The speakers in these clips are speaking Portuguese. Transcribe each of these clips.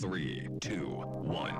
Three, two, one.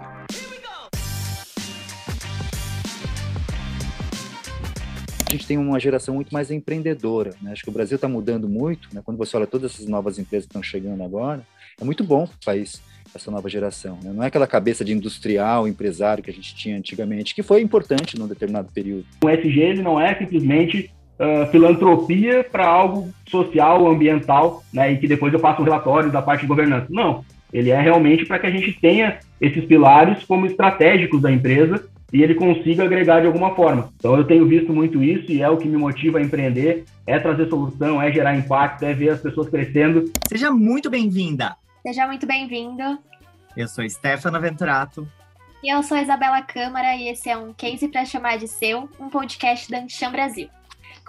a gente tem uma geração muito mais empreendedora. Né? Acho que o Brasil está mudando muito, né? quando você olha todas essas novas empresas que estão chegando agora, é muito bom para o país essa nova geração. Né? Não é aquela cabeça de industrial, empresário que a gente tinha antigamente, que foi importante num determinado período. O SG ele não é simplesmente uh, filantropia para algo social, ambiental, né? e que depois eu faço um relatório da parte de governança. Não, ele é realmente para que a gente tenha esses pilares como estratégicos da empresa e ele consiga agregar de alguma forma. Então eu tenho visto muito isso e é o que me motiva a empreender, é trazer solução, é gerar impacto, é ver as pessoas crescendo. Seja muito bem-vinda. Seja muito bem-vindo. Eu sou Stefano Venturato. E eu sou Isabela Câmara e esse é um Case para chamar de seu, um podcast da Ancham Brasil.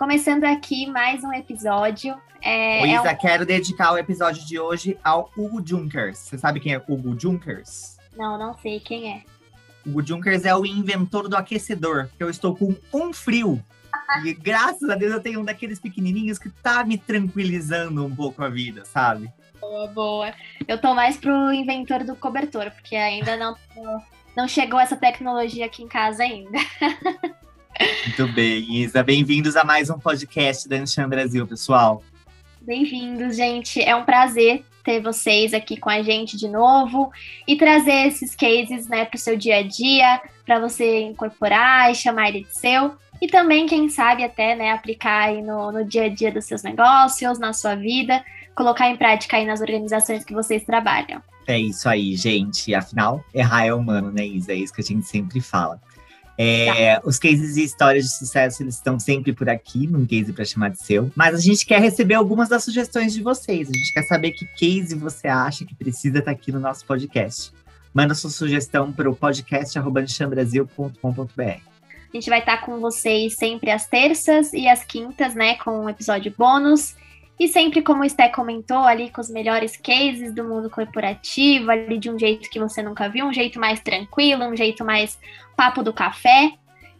Começando aqui mais um episódio. É, Isa, é um... quero dedicar o episódio de hoje ao Hugo Junkers. Você sabe quem é Hugo Junkers? Não, não sei quem é. O Junkers é o inventor do aquecedor, eu estou com um frio. E graças a Deus eu tenho um daqueles pequenininhos que tá me tranquilizando um pouco a vida, sabe? Boa, boa. Eu tô mais pro inventor do cobertor, porque ainda não, não chegou essa tecnologia aqui em casa ainda. Muito bem, Isa. Bem-vindos a mais um podcast da Anchan Brasil, pessoal. Bem-vindos, gente. É um prazer ter vocês aqui com a gente de novo e trazer esses cases né, para o seu dia a dia, para você incorporar e chamar ele de seu. E também, quem sabe, até né, aplicar aí no, no dia a dia dos seus negócios, na sua vida, colocar em prática aí nas organizações que vocês trabalham. É isso aí, gente. Afinal, errar é humano, né, Isa? É isso que a gente sempre fala. É, tá. Os cases e histórias de sucesso eles estão sempre por aqui, num case para chamar de seu. Mas a gente quer receber algumas das sugestões de vocês. A gente quer saber que case você acha que precisa estar tá aqui no nosso podcast. Manda sua sugestão para o podcast.chambrasil.com.br. A gente vai estar tá com vocês sempre às terças e às quintas, né, com um episódio bônus. E sempre, como o Sté comentou, ali com os melhores cases do mundo corporativo, ali de um jeito que você nunca viu, um jeito mais tranquilo, um jeito mais papo do café.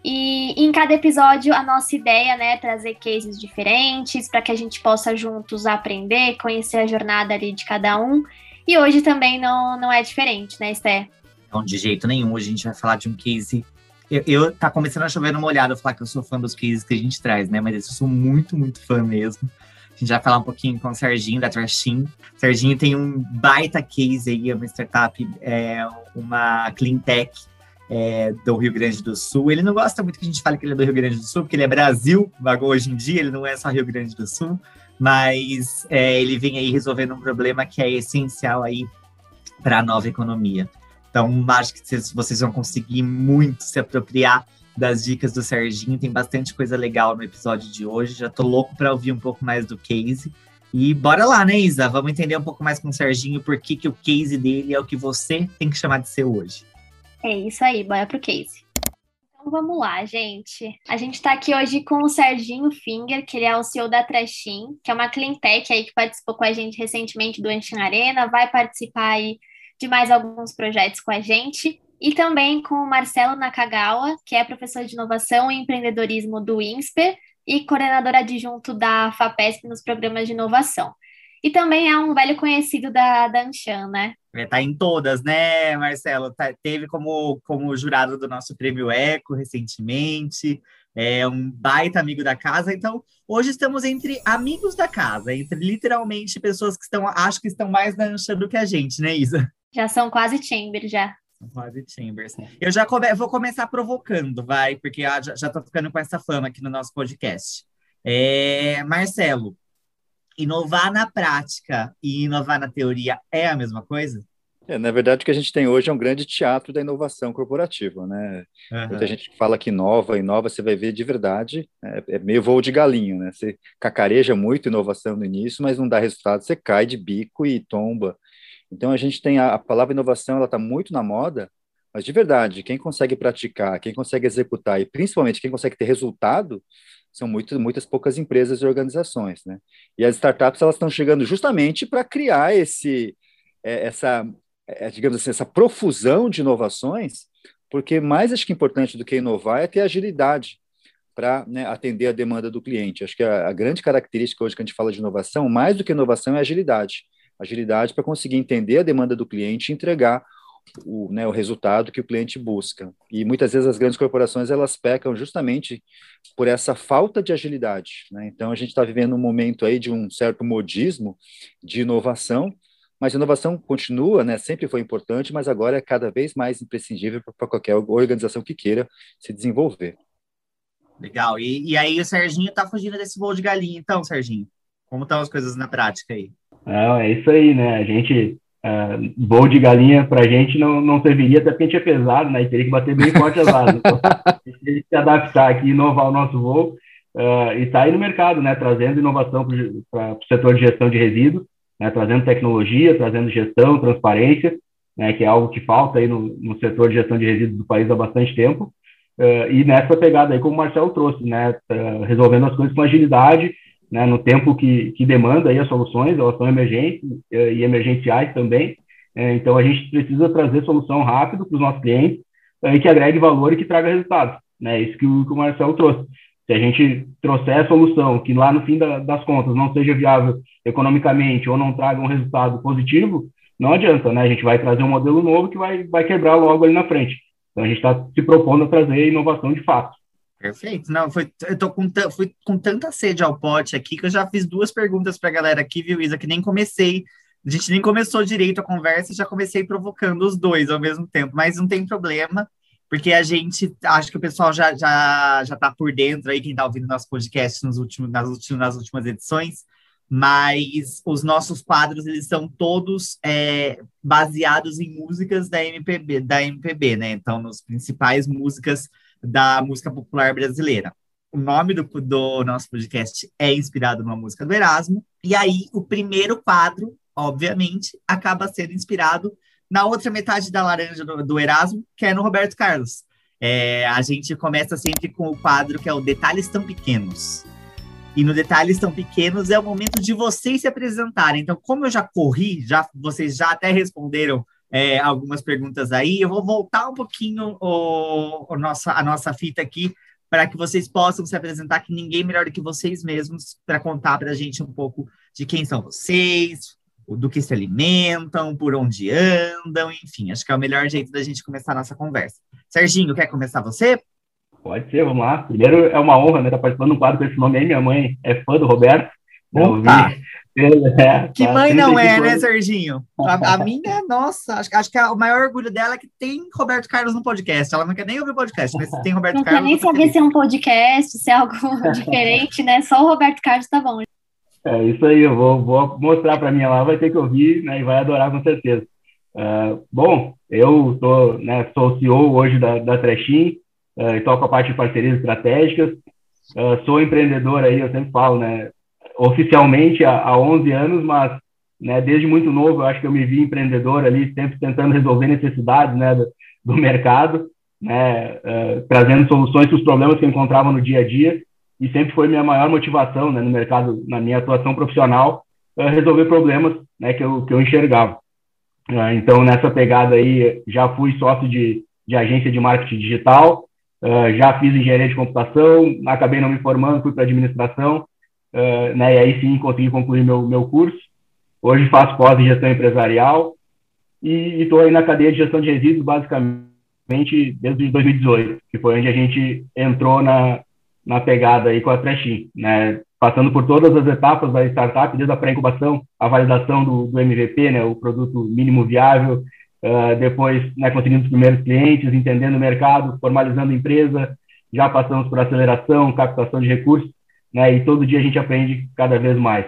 E em cada episódio, a nossa ideia né, é trazer cases diferentes para que a gente possa juntos aprender, conhecer a jornada ali de cada um. E hoje também não, não é diferente, né, Esté? Não, de jeito nenhum. Hoje a gente vai falar de um case. Eu, eu tá começando a chover numa olhada, falar que eu sou fã dos cases que a gente traz, né? Mas eu sou muito, muito fã mesmo. Gente vai falar um pouquinho com o Serginho da Trashin. Serginho tem um baita case aí, é uma startup, é uma clean tech é, do Rio Grande do Sul. Ele não gosta muito que a gente fale que ele é do Rio Grande do Sul, porque ele é Brasil, hoje em dia, ele não é só Rio Grande do Sul, mas é, ele vem aí resolvendo um problema que é essencial aí para a nova economia. Então, acho que vocês vão conseguir muito se apropriar das dicas do Serginho. Tem bastante coisa legal no episódio de hoje. Já tô louco para ouvir um pouco mais do case. E bora lá, né, Isa? Vamos entender um pouco mais com o Serginho por que, que o case dele é o que você tem que chamar de ser hoje. É isso aí, bora pro case. Então vamos lá, gente. A gente está aqui hoje com o Serginho Finger, que ele é o CEO da Trashin, que é uma clean tech aí que participou com a gente recentemente do Anchin Arena, vai participar aí de mais alguns projetos com a gente. E também com o Marcelo Nakagawa, que é professor de inovação e empreendedorismo do INSPER e coordenador adjunto da FAPESP nos programas de inovação. E também é um velho conhecido da, da Anshan, né? É, tá em todas, né, Marcelo? Tá, teve como, como jurado do nosso prêmio Eco recentemente, é um baita amigo da casa. Então, hoje estamos entre amigos da casa, entre literalmente pessoas que estão, acho que estão mais na Anshan do que a gente, né, Isa? Já são quase Chambers, já. Quase Chambers. Eu já come, vou começar provocando, vai, porque já, já tô ficando com essa fama aqui no nosso podcast. É, Marcelo, inovar na prática e inovar na teoria é a mesma coisa? É, na verdade, o que a gente tem hoje é um grande teatro da inovação corporativa, né? Uhum. Muita gente fala que inova, inova, você vai ver de verdade, é, é, meio voo de galinho, né? Você cacareja muito inovação no início, mas não dá resultado, você cai de bico e tomba. Então, a gente tem a, a palavra inovação, ela está muito na moda, mas de verdade, quem consegue praticar, quem consegue executar e principalmente quem consegue ter resultado, são muito, muitas poucas empresas e organizações, né? E as startups elas estão chegando justamente para criar esse, é, essa, é, digamos assim, essa profusão de inovações, porque mais acho que importante do que inovar é ter agilidade para né, atender a demanda do cliente. Acho que a, a, grande característica hoje que a gente fala de inovação, mais do que inovação, é agilidade. Agilidade para conseguir entender a demanda do cliente e entregar o, né, o resultado que o cliente busca. E muitas vezes as grandes corporações elas pecam justamente por essa falta de agilidade. Né? Então a gente está vivendo um momento aí de um certo modismo de inovação, mas inovação continua, né, sempre foi importante, mas agora é cada vez mais imprescindível para qualquer organização que queira se desenvolver. Legal. E, e aí o Serginho está fugindo desse voo de galinha, então, Serginho? Como estão as coisas na prática aí? Não, é isso aí, né? A gente Uh, voo de galinha para a gente não, não serviria, até porque a gente é pesado, né? E teria que bater bem forte as asas. Então, a gente tem que se adaptar aqui, inovar o nosso voo uh, e está aí no mercado, né? Trazendo inovação para o setor de gestão de resíduos, né? trazendo tecnologia, trazendo gestão, transparência, né? Que é algo que falta aí no, no setor de gestão de resíduos do país há bastante tempo. Uh, e nessa pegada aí, como o Marcelo trouxe, né? resolvendo as coisas com agilidade né, no tempo que, que demanda aí as soluções, elas são emergentes e emergenciais também. Eh, então, a gente precisa trazer solução rápido para os nossos clientes eh, e que agregue valor e que traga resultados. Né? Isso que o, que o Marcelo trouxe. Se a gente trouxer a solução que lá no fim da, das contas não seja viável economicamente ou não traga um resultado positivo, não adianta, né? A gente vai trazer um modelo novo que vai, vai quebrar logo ali na frente. Então, a gente está se propondo a trazer inovação de fato. Perfeito. Não, foi, eu tô com, fui com tanta sede ao pote aqui que eu já fiz duas perguntas para a galera aqui, viu, Isa? Que nem comecei. A gente nem começou direito a conversa, já comecei provocando os dois ao mesmo tempo, mas não tem problema, porque a gente, acho que o pessoal já, já, já tá por dentro aí, quem está ouvindo nosso podcast nos últimos, nas, últimas, nas últimas edições, mas os nossos quadros, eles são todos é, baseados em músicas da MPB, da MPB, né? Então, nos principais músicas da música popular brasileira. O nome do, do nosso podcast é inspirado numa música do Erasmo, e aí o primeiro quadro, obviamente, acaba sendo inspirado na outra metade da laranja do, do Erasmo, que é no Roberto Carlos. É, a gente começa sempre com o quadro que é o Detalhes Tão Pequenos. E no Detalhes Tão Pequenos é o momento de vocês se apresentarem. Então, como eu já corri, já vocês já até responderam é, algumas perguntas aí. Eu vou voltar um pouquinho o, o nossa, a nossa fita aqui para que vocês possam se apresentar, que ninguém melhor do que vocês mesmos para contar para a gente um pouco de quem são vocês, do que se alimentam, por onde andam, enfim. Acho que é o melhor jeito da gente começar a nossa conversa. Serginho, quer começar você? Pode ser, vamos lá. Primeiro, é uma honra né, estar participando de um quadro com esse nome aí. Minha mãe é fã do Roberto. Opa! É, que mãe não é, né, Serginho? A, a minha, nossa, acho, acho que o maior orgulho dela é que tem Roberto Carlos no podcast. Ela não quer nem ouvir o podcast, mas se tem Roberto não Carlos. Não quer nem saber se é um podcast, se é algo diferente, né? Só o Roberto Carlos tá bom. É isso aí, eu vou, vou mostrar para mim lá, vai ter que ouvir né, e vai adorar com certeza. Uh, bom, eu tô, né, sou CEO hoje da, da Trechin, uh, e toco a parte de parcerias estratégicas. Uh, sou empreendedor aí, eu sempre falo, né? Oficialmente há, há 11 anos, mas né, desde muito novo eu acho que eu me vi empreendedor ali, sempre tentando resolver necessidades né, do, do mercado, né, uh, trazendo soluções para os problemas que eu encontrava no dia a dia, e sempre foi minha maior motivação né, no mercado, na minha atuação profissional, uh, resolver problemas né, que, eu, que eu enxergava. Uh, então, nessa pegada aí, já fui sócio de, de agência de marketing digital, já fiz engenharia de computação, acabei não me formando, fui para administração, uh, né, e aí sim consegui concluir meu, meu curso. Hoje faço pós em gestão empresarial e estou aí na cadeia de gestão de resíduos basicamente desde 2018, que foi onde a gente entrou na, na pegada aí com a Trashim, né, passando por todas as etapas da startup, desde a pré-incubação, a validação do, do MVP, né, o produto mínimo viável, uh, depois né, conseguindo os primeiros clientes, entendendo o mercado, formalizando a empresa, já passamos por aceleração, captação de recursos, né? E todo dia a gente aprende cada vez mais.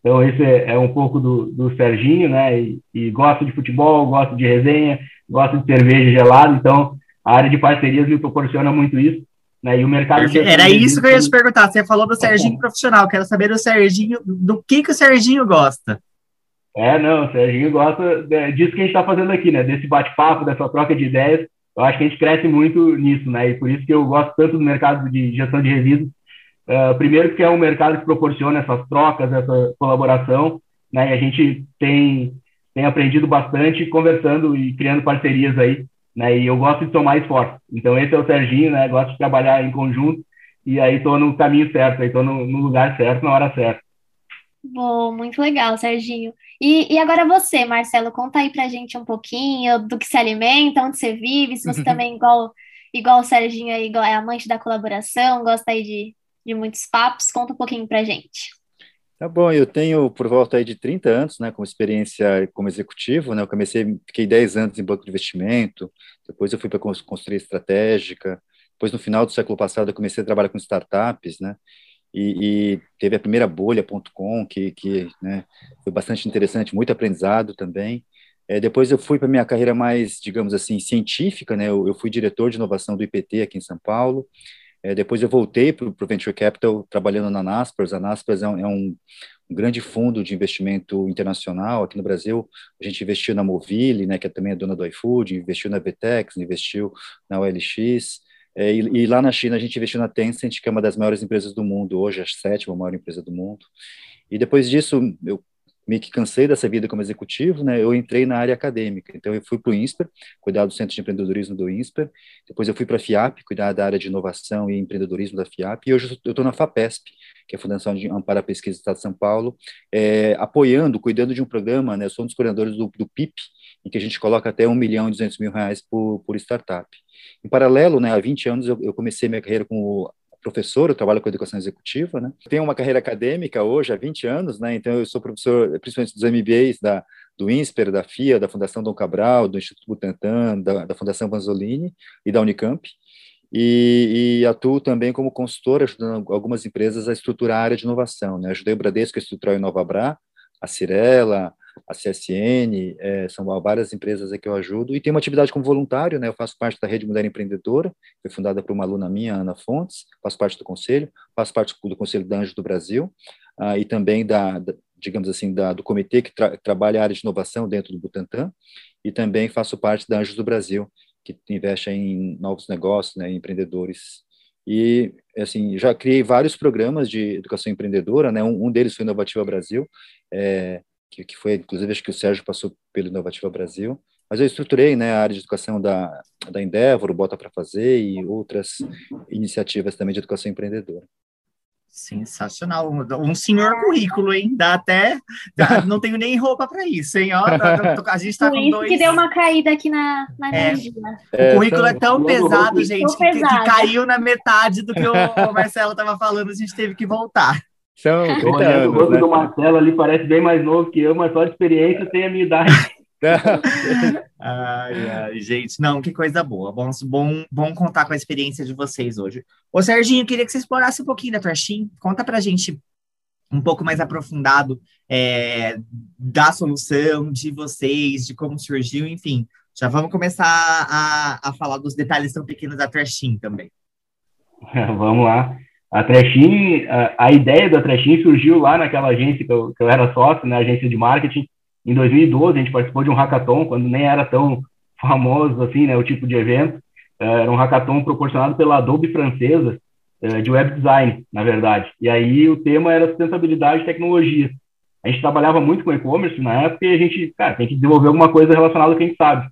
Então, esse é, é um pouco do, do Serginho, né? E, e, gosto de futebol, gosto de resenha, gosto de cerveja gelada. Então, a área de parcerias me proporciona muito isso. Né? E o mercado. Era isso que eu ia te perguntar. Você falou do Serginho profissional. Quero saber do Serginho, do que, que o Serginho gosta. É, não, o Serginho gosta disso que a gente está fazendo aqui, né? Desse bate-papo, dessa troca de ideias. Eu acho que a gente cresce muito nisso, né? E por isso que eu gosto tanto do mercado de gestão de resíduos, Uh, primeiro que é um mercado que proporciona essas trocas, essa colaboração, né? E a gente tem, tem aprendido bastante conversando e criando parcerias aí, né? E eu gosto de tomar esforço. Então esse é o Serginho, né? Gosto de trabalhar em conjunto e aí estou no caminho certo, aí estou no, no, lugar certo, na hora certa. Bom, muito legal, Serginho. E, e agora você, Marcelo, conta aí pra gente um pouquinho do que se alimenta, onde você vive, se você também, igual, igual o Serginho aí, igual, é amante da colaboração, gosta aí de, de muitos papos, conta um pouquinho pra gente. Tá bom, eu tenho por volta aí de 30 anos, né, como experiência como executivo, né, eu comecei, fiquei 10 anos em banco de investimento, depois eu fui para construir estratégica, depois no final do século passado eu comecei a trabalhar com startups, né, e, e teve a primeira bolha.com, que, que né, foi bastante interessante, muito aprendizado também. É, depois eu fui para minha carreira mais, digamos assim, científica, né? Eu, eu, fui diretor de inovação do IPT aqui em São Paulo. É, depois eu voltei para o Venture Capital, trabalhando na Naspers. A Naspers é um, é um, um, grande fundo de investimento internacional aqui no Brasil. A gente investiu na Movile, né, que é também a dona do iFood, investiu na Vtex, investiu na OLX. É, e, e, lá na China a gente investiu na Tencent, que é uma das maiores empresas do mundo, hoje a sétima maior empresa do mundo. E depois disso, eu meio que cansei dessa vida como executivo, né? Eu entrei na área acadêmica. Então eu fui para o INSPER, cuidar do Centro de Empreendedorismo do INSPER. Depois eu fui para a FIAP, cuidar da área de inovação e empreendedorismo da FIAP. E hoje eu estou na FAPESP, que é a Fundação de Amparo à Pesquisa do Estado de São Paulo, é, apoiando, cuidando de um programa, né? Eu sou um dos coordenadores do, do PIP, em que a gente coloca até 1 milhão e 200 mil reais por, por startup. Em paralelo, né, há 20 anos eu, eu comecei minha carreira como professor, eu trabalho com educação executiva, né? Tenho uma carreira acadêmica hoje há 20 anos, né? Então eu sou professor, principalmente dos MBAs da do INSPER, da FIA, da Fundação Dom Cabral, do Instituto Butantan, da, da Fundação Vanzolini e da Unicamp. E, e, atuo também como consultor, ajudando algumas empresas a estruturar a área de inovação. Né? Ajudei o Bradesco a estruturar o InovaBra, a Cirela, a CSN, é, são várias empresas que eu ajudo, e tenho uma atividade como voluntário, né, eu faço parte da Rede Mulher Empreendedora, foi fundada por uma aluna minha, Ana Fontes, faço parte do conselho, faço parte do Conselho da Anjo do Brasil, ah, e também da, da, digamos assim, da, do comitê que tra trabalha a área de inovação dentro do Butantan, e também faço parte da Anjos do Brasil, que investe em novos negócios, né, em empreendedores. E assim já criei vários programas de educação empreendedora né? Um, um deles foi Inovativa Brasil é, que, que foi, inclusive, acho que o Sérgio passou pelo Inovativa Brasil, mas eu estruturei né, a área de educação da, da Endeavor, o Bota para Fazer e outras iniciativas também de educação empreendedora. Sensacional, um senhor currículo, hein? Dá até. Dá, não tenho nem roupa para isso, hein? Ó, a gente tá Por com isso dois. que deu uma caída aqui na, na é, energia. É, o currículo é tão pesado, gente, que, que, caiu na metade do que o, o Marcelo estava falando, a gente teve que voltar. São 30 anos, o né? do Marcelo ali parece bem mais novo que eu, mas só de experiência tem a minha idade. ai, ai, gente, não, que coisa boa. Bom, bom, bom contar com a experiência de vocês hoje. Ô, Serginho, queria que você explorasse um pouquinho da Trashim. Conta pra gente um pouco mais aprofundado é, da solução, de vocês, de como surgiu, enfim. Já vamos começar a, a falar dos detalhes tão pequenos da Trashim também. vamos lá. A Trashin, a, a, ideia da Trashin surgiu lá naquela agência que eu, que eu era sócio, na né, agência de marketing. Em 2012, a gente participou de um hackathon, quando nem era tão famoso assim, né, o tipo de evento. É, era um hackathon proporcionado pela Adobe francesa, é, de web design, na verdade. E aí o tema era sustentabilidade e tecnologia. A gente trabalhava muito com e-commerce na época e a gente, cara, tem que desenvolver alguma coisa relacionada ao que a gente sabe.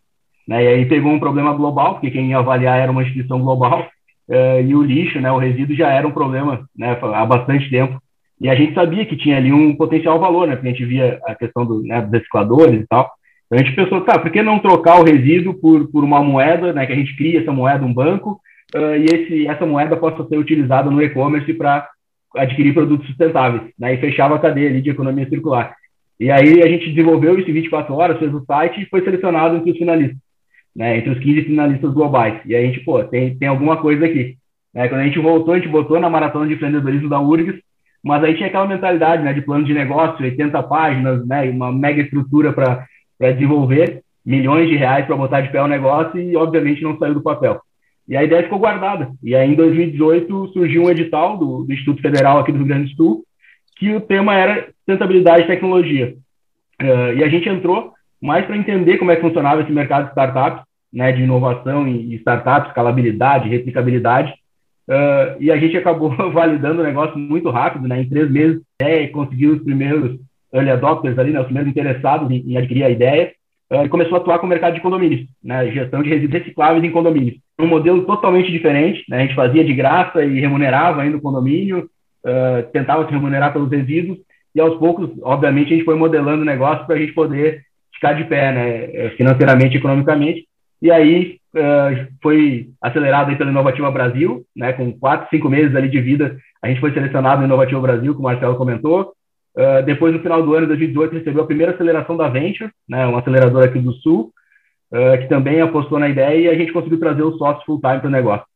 Né? E aí pegou um problema global, porque quem ia avaliar era uma instituição global, uh, e o lixo, né, o resíduo já era um problema né, há bastante tempo. E a gente sabia que tinha ali um potencial valor, né, porque a gente via a questão do, né, dos recicladores e tal. Então a gente pensou, tá, por que não trocar o resíduo por, por uma moeda, né, que a gente cria essa moeda, um banco, uh, e esse, essa moeda possa ser utilizada no e-commerce para adquirir produtos sustentáveis, né, e fechava a cadeia ali de economia circular. E aí a gente desenvolveu isso em 24 horas, fez o site e foi selecionado entre os finalistas né, entre os 15 finalistas globais. E a gente, pô, tem, tem alguma coisa aqui. Né? Quando a gente voltou, a gente botou na maratona de empreendedorismo da URGS, mas aí tinha aquela mentalidade né, de plano de negócio, 80 páginas, né, uma mega estrutura para desenvolver, milhões de reais para botar de pé o negócio e, obviamente, não saiu do papel. E a ideia ficou guardada. E aí, em 2018, surgiu um edital do, do Instituto Federal aqui do Rio Grande do Sul, que o tema era sustentabilidade e tecnologia. Uh, e a gente entrou mais para entender como é que funcionava esse mercado de startups, né, de inovação e startups, escalabilidade, replicabilidade, uh, e a gente acabou validando o negócio muito rápido, né, em três meses, é, conseguiu os primeiros early adopters ali, né, os primeiros interessados em, em adquirir a ideia, uh, e começou a atuar com o mercado de condomínios, né, gestão de resíduos recicláveis em condomínios. Um modelo totalmente diferente, né, a gente fazia de graça e remunerava ainda o condomínio, uh, tentava se remunerar pelos resíduos, e aos poucos, obviamente, a gente foi modelando o negócio para a gente poder ficar de pé, né, financeiramente, economicamente, e aí uh, foi acelerado aí pela Inovativa Brasil, né, com quatro, cinco meses ali de vida, a gente foi selecionado no Inovativa Brasil, como o Marcelo comentou, uh, depois, no final do ano de 2018, recebeu a primeira aceleração da Venture, né, uma aceleradora aqui do Sul, uh, que também apostou na ideia e a gente conseguiu trazer os sócios full-time para o negócio.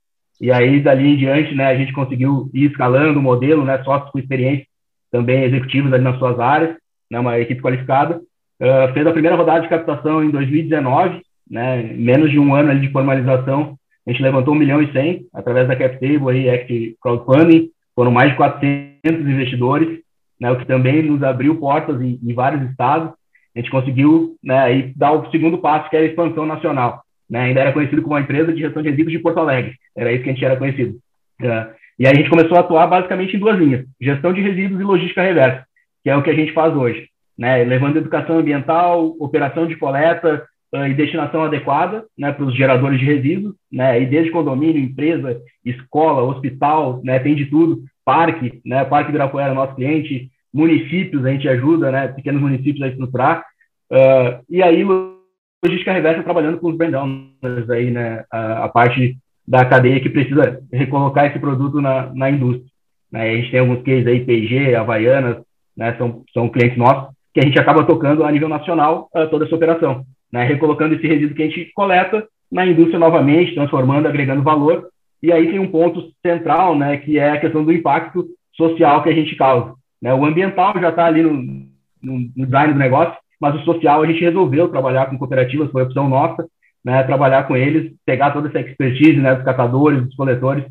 E aí, dali em diante, né, a gente conseguiu ir escalando o modelo, né, sócios com experiência, também executivos ali nas suas áreas, né, uma equipe qualificada. Uh, fez a primeira rodada de captação em 2019, né, menos de um ano ali de formalização, a gente levantou um milhão e cem através da CapTable e Act Crowdfunding, foram mais de 400 investidores, né, o que também nos abriu portas em, em vários estados. A gente conseguiu né, aí dar o segundo passo, que era a expansão nacional. Né, ainda era conhecido como uma empresa de gestão de resíduos de Porto Alegre, era isso que a gente era conhecido. Uh, e aí a gente começou a atuar basicamente em duas linhas, gestão de resíduos e logística reversa, que é o que a gente faz hoje, né, levando educação ambiental, operação de coleta, e destinação adequada né, para os geradores de resíduos, né, e desde condomínio, empresa, escola, hospital, né, tem de tudo, parque, né, Parque Ibirapuera é nosso cliente, municípios, a gente ajuda, né, pequenos municípios a estruturar, uh, e aí logística reversa trabalhando com os brand owners aí, né, a, a, parte da cadeia que precisa recolocar esse produto na, na indústria. Né, a gente tem alguns cases aí, P&G, Havaianas, né, são, são clientes nossos, que a gente acaba tocando a nível nacional uh, toda essa operação né, recolocando esse resíduo que a gente coleta na indústria novamente, transformando, agregando valor. E aí tem um ponto central, né, que é a questão do impacto social que a gente causa. Né? O ambiental já está ali no, no, design do negócio, mas o social a gente resolveu trabalhar com cooperativas, foi opção nossa, né, trabalhar com eles, pegar toda essa expertise né, dos catadores, dos coletores,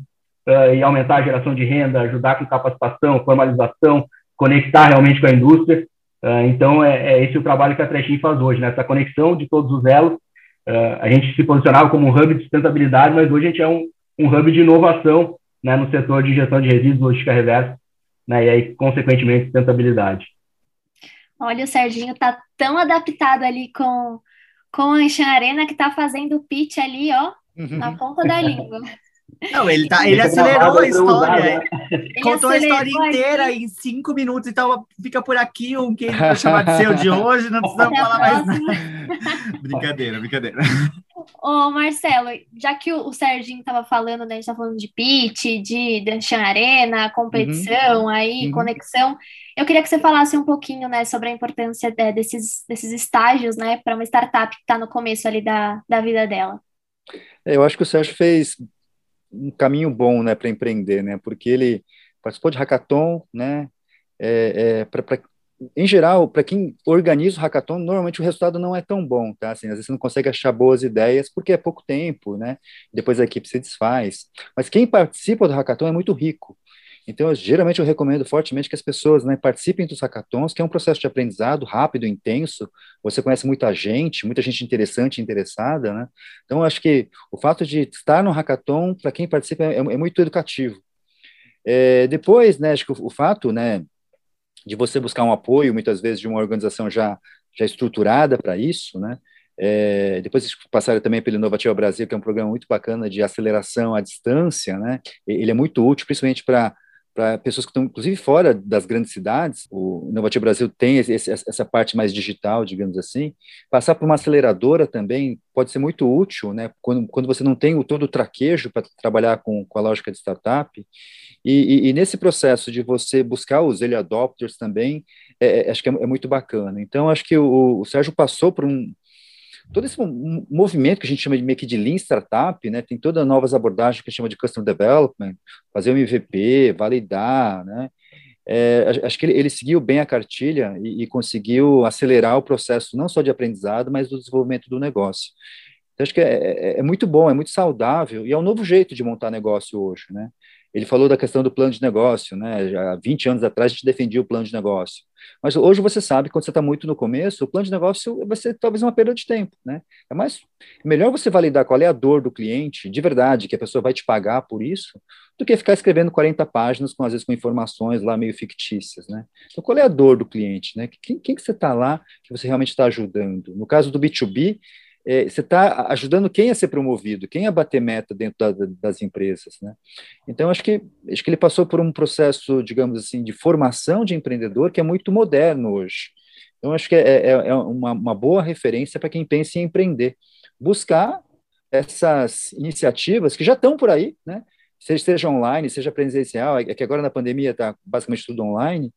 uh, e aumentar a geração de renda, ajudar com capacitação, formalização, conectar realmente com a indústria. Uh, então, é, é, esse o trabalho que a Trechin faz hoje, né? essa conexão de todos os elos. Uh, a gente se posicionava como um hub de sustentabilidade, mas hoje a gente é um, um hub de inovação né, no setor de gestão de resíduos, logística reversa, né, e aí, consequentemente, sustentabilidade. Olha, o Serginho está tão adaptado ali com, com a Anchan Arena que está fazendo o pitch ali, ó, na ponta da língua. Não, ele, tá, ele acelerou a história. Né? Contou a história inteira aqui. em cinco minutos, então fica por aqui um que vai chamar de seu de hoje, não precisamos falar mais nada. brincadeira, brincadeira. Ô, Marcelo, já que o, o Serginho estava falando, né, a gente tá falando de pitch, de Danchan Arena, competição, uhum. aí, uhum. conexão, eu queria que você falasse um pouquinho, né, sobre a importância é, desses, desses estágios, né, para uma startup que está no começo ali da, da vida dela. É, eu acho que o Sérgio fez um caminho bom, né, para empreender, né, porque ele participou de hackathon, né, é, é, pra, pra, em geral, para quem organiza o hackathon, normalmente o resultado não é tão bom, tá? Assim, às vezes você não consegue achar boas ideias porque é pouco tempo, né? Depois a equipe se desfaz. Mas quem participa do hackathon é muito rico. Então, eu, geralmente eu recomendo fortemente que as pessoas né, participem dos hackathons, que é um processo de aprendizado rápido, intenso. Você conhece muita gente, muita gente interessante, interessada, né? Então, eu acho que o fato de estar no hackathon, para quem participa, é, é muito educativo. É, depois, né, acho que o, o, fato, né, de você buscar um apoio, muitas vezes, de uma organização já, já estruturada para isso, né? É, depois passaram também pelo Inovativa Brasil, que é um programa muito bacana de aceleração à distância, né? Ele é muito útil, principalmente para para pessoas que estão, inclusive, fora das grandes cidades. O Inovativo Brasil tem esse, essa parte mais digital, digamos assim. Passar por uma aceleradora também pode ser muito útil, né? Quando, quando você não tem o todo o traquejo para trabalhar com, com a lógica de startup. E, e, e, nesse processo de você buscar os early adopters também, é, é acho que é, é, muito bacana. Então, acho que o, o Sérgio passou por um, todo esse movimento que a gente chama de meio que de Lean Startup, né, tem todas novas abordagens que a gente chama de Custom Development, fazer um MVP, validar, né, é, acho que ele, ele, seguiu bem a cartilha e, e, conseguiu acelerar o processo não só de aprendizado, mas do desenvolvimento do negócio. Então, acho que é, é, é muito bom, é muito saudável e é um novo jeito de montar negócio hoje, né? Ele falou da questão do plano de negócio, né? Já há 20 anos atrás a gente defendia o plano de negócio. Mas hoje você sabe, quando você está muito no começo, o plano de negócio vai ser talvez uma perda de tempo, né? É mais melhor você validar qual é a dor do cliente, de verdade, que a pessoa vai te pagar por isso, do que ficar escrevendo 40 páginas, com às vezes com informações lá meio fictícias, né? Então, qual é a dor do cliente, né? Quem, quem que você está lá que você realmente está ajudando? No caso do B2B, é, você está ajudando quem a ser promovido, quem a bater meta dentro da, das empresas, né? Então acho que acho que ele passou por um processo, digamos assim, de formação de empreendedor que é muito moderno hoje. Então acho que é, é, é uma, uma boa referência para quem pensa em empreender, buscar essas iniciativas que já estão por aí, né? Seja, seja online, seja presencial, é que agora na pandemia está basicamente tudo online,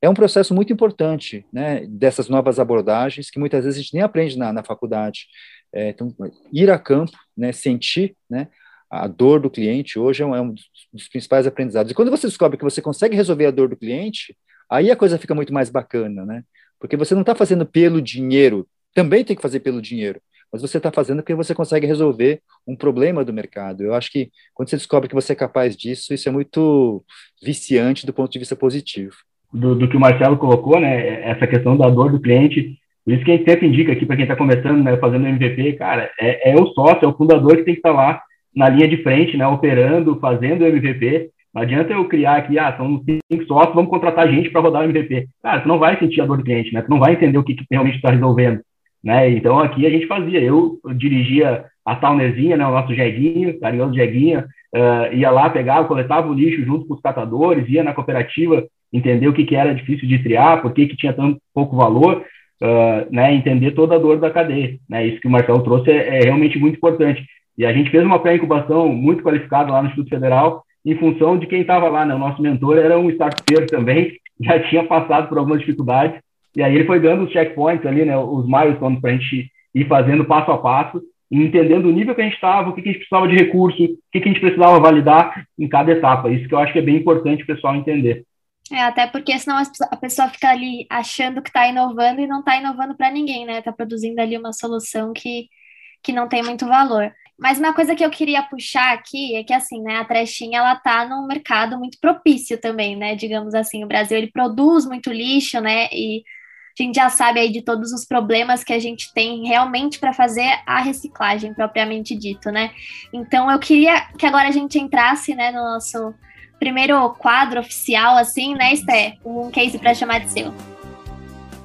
é um processo muito importante, né, dessas novas abordagens que muitas vezes a gente nem aprende na, na faculdade. É, então, ir a campo, né, sentir, né, a dor do cliente hoje é um, é um, dos principais aprendizados. E quando você descobre que você consegue resolver a dor do cliente, aí a coisa fica muito mais bacana, né? Porque você não está fazendo pelo dinheiro, também tem que fazer pelo dinheiro, mas você está fazendo porque você consegue resolver um problema do mercado. Eu acho que quando você descobre que você é capaz disso, isso é muito viciante do ponto de vista positivo do, do, que o Marcelo colocou, né? Essa questão da dor do cliente. Por isso que a gente sempre indica aqui para quem está começando, né, fazendo MVP, cara, é, é, o sócio, é o fundador que tem que estar tá lá na linha de frente, né, operando, fazendo o MVP. Não adianta eu criar aqui, ah, são cinco sócios, vamos contratar gente para rodar o MVP. Cara, você não vai sentir a dor do cliente, né? Tu não vai entender o que, que realmente está resolvendo, né? Então aqui a gente fazia, eu, eu dirigia a Taunezinha, né, o nosso Jeguinho, carinhoso Jeguinha, uh, ia lá, pegava, coletava o lixo junto com os catadores, ia na cooperativa, entender o que, que era difícil de triar, por que, que tinha tão pouco valor, uh, né, entender toda a dor da cadeia. Né, isso que o Marcelo trouxe é, é realmente muito importante. E a gente fez uma pré-incubação muito qualificada lá no Instituto Federal, em função de quem estava lá. Né? O nosso mentor era um startup também, já tinha passado por algumas dificuldades, e aí ele foi dando os checkpoints ali, né, os milestones para a gente ir fazendo passo a passo, entendendo o nível que a gente estava, o que, que a gente precisava de recurso, o que, que a gente precisava validar em cada etapa. Isso que eu acho que é bem importante o pessoal entender. É, até porque senão a pessoa fica ali achando que está inovando e não está inovando para ninguém, né? Está produzindo ali uma solução que, que não tem muito valor. Mas uma coisa que eu queria puxar aqui é que, assim, né, a trechinha, ela tá num mercado muito propício também, né, digamos assim, o Brasil, ele produz muito lixo, né, e a gente já sabe aí de todos os problemas que a gente tem realmente para fazer a reciclagem propriamente dito, né, então eu queria que agora a gente entrasse, né, no nosso primeiro quadro oficial, assim, né, Esté? Um case para chamar de seu.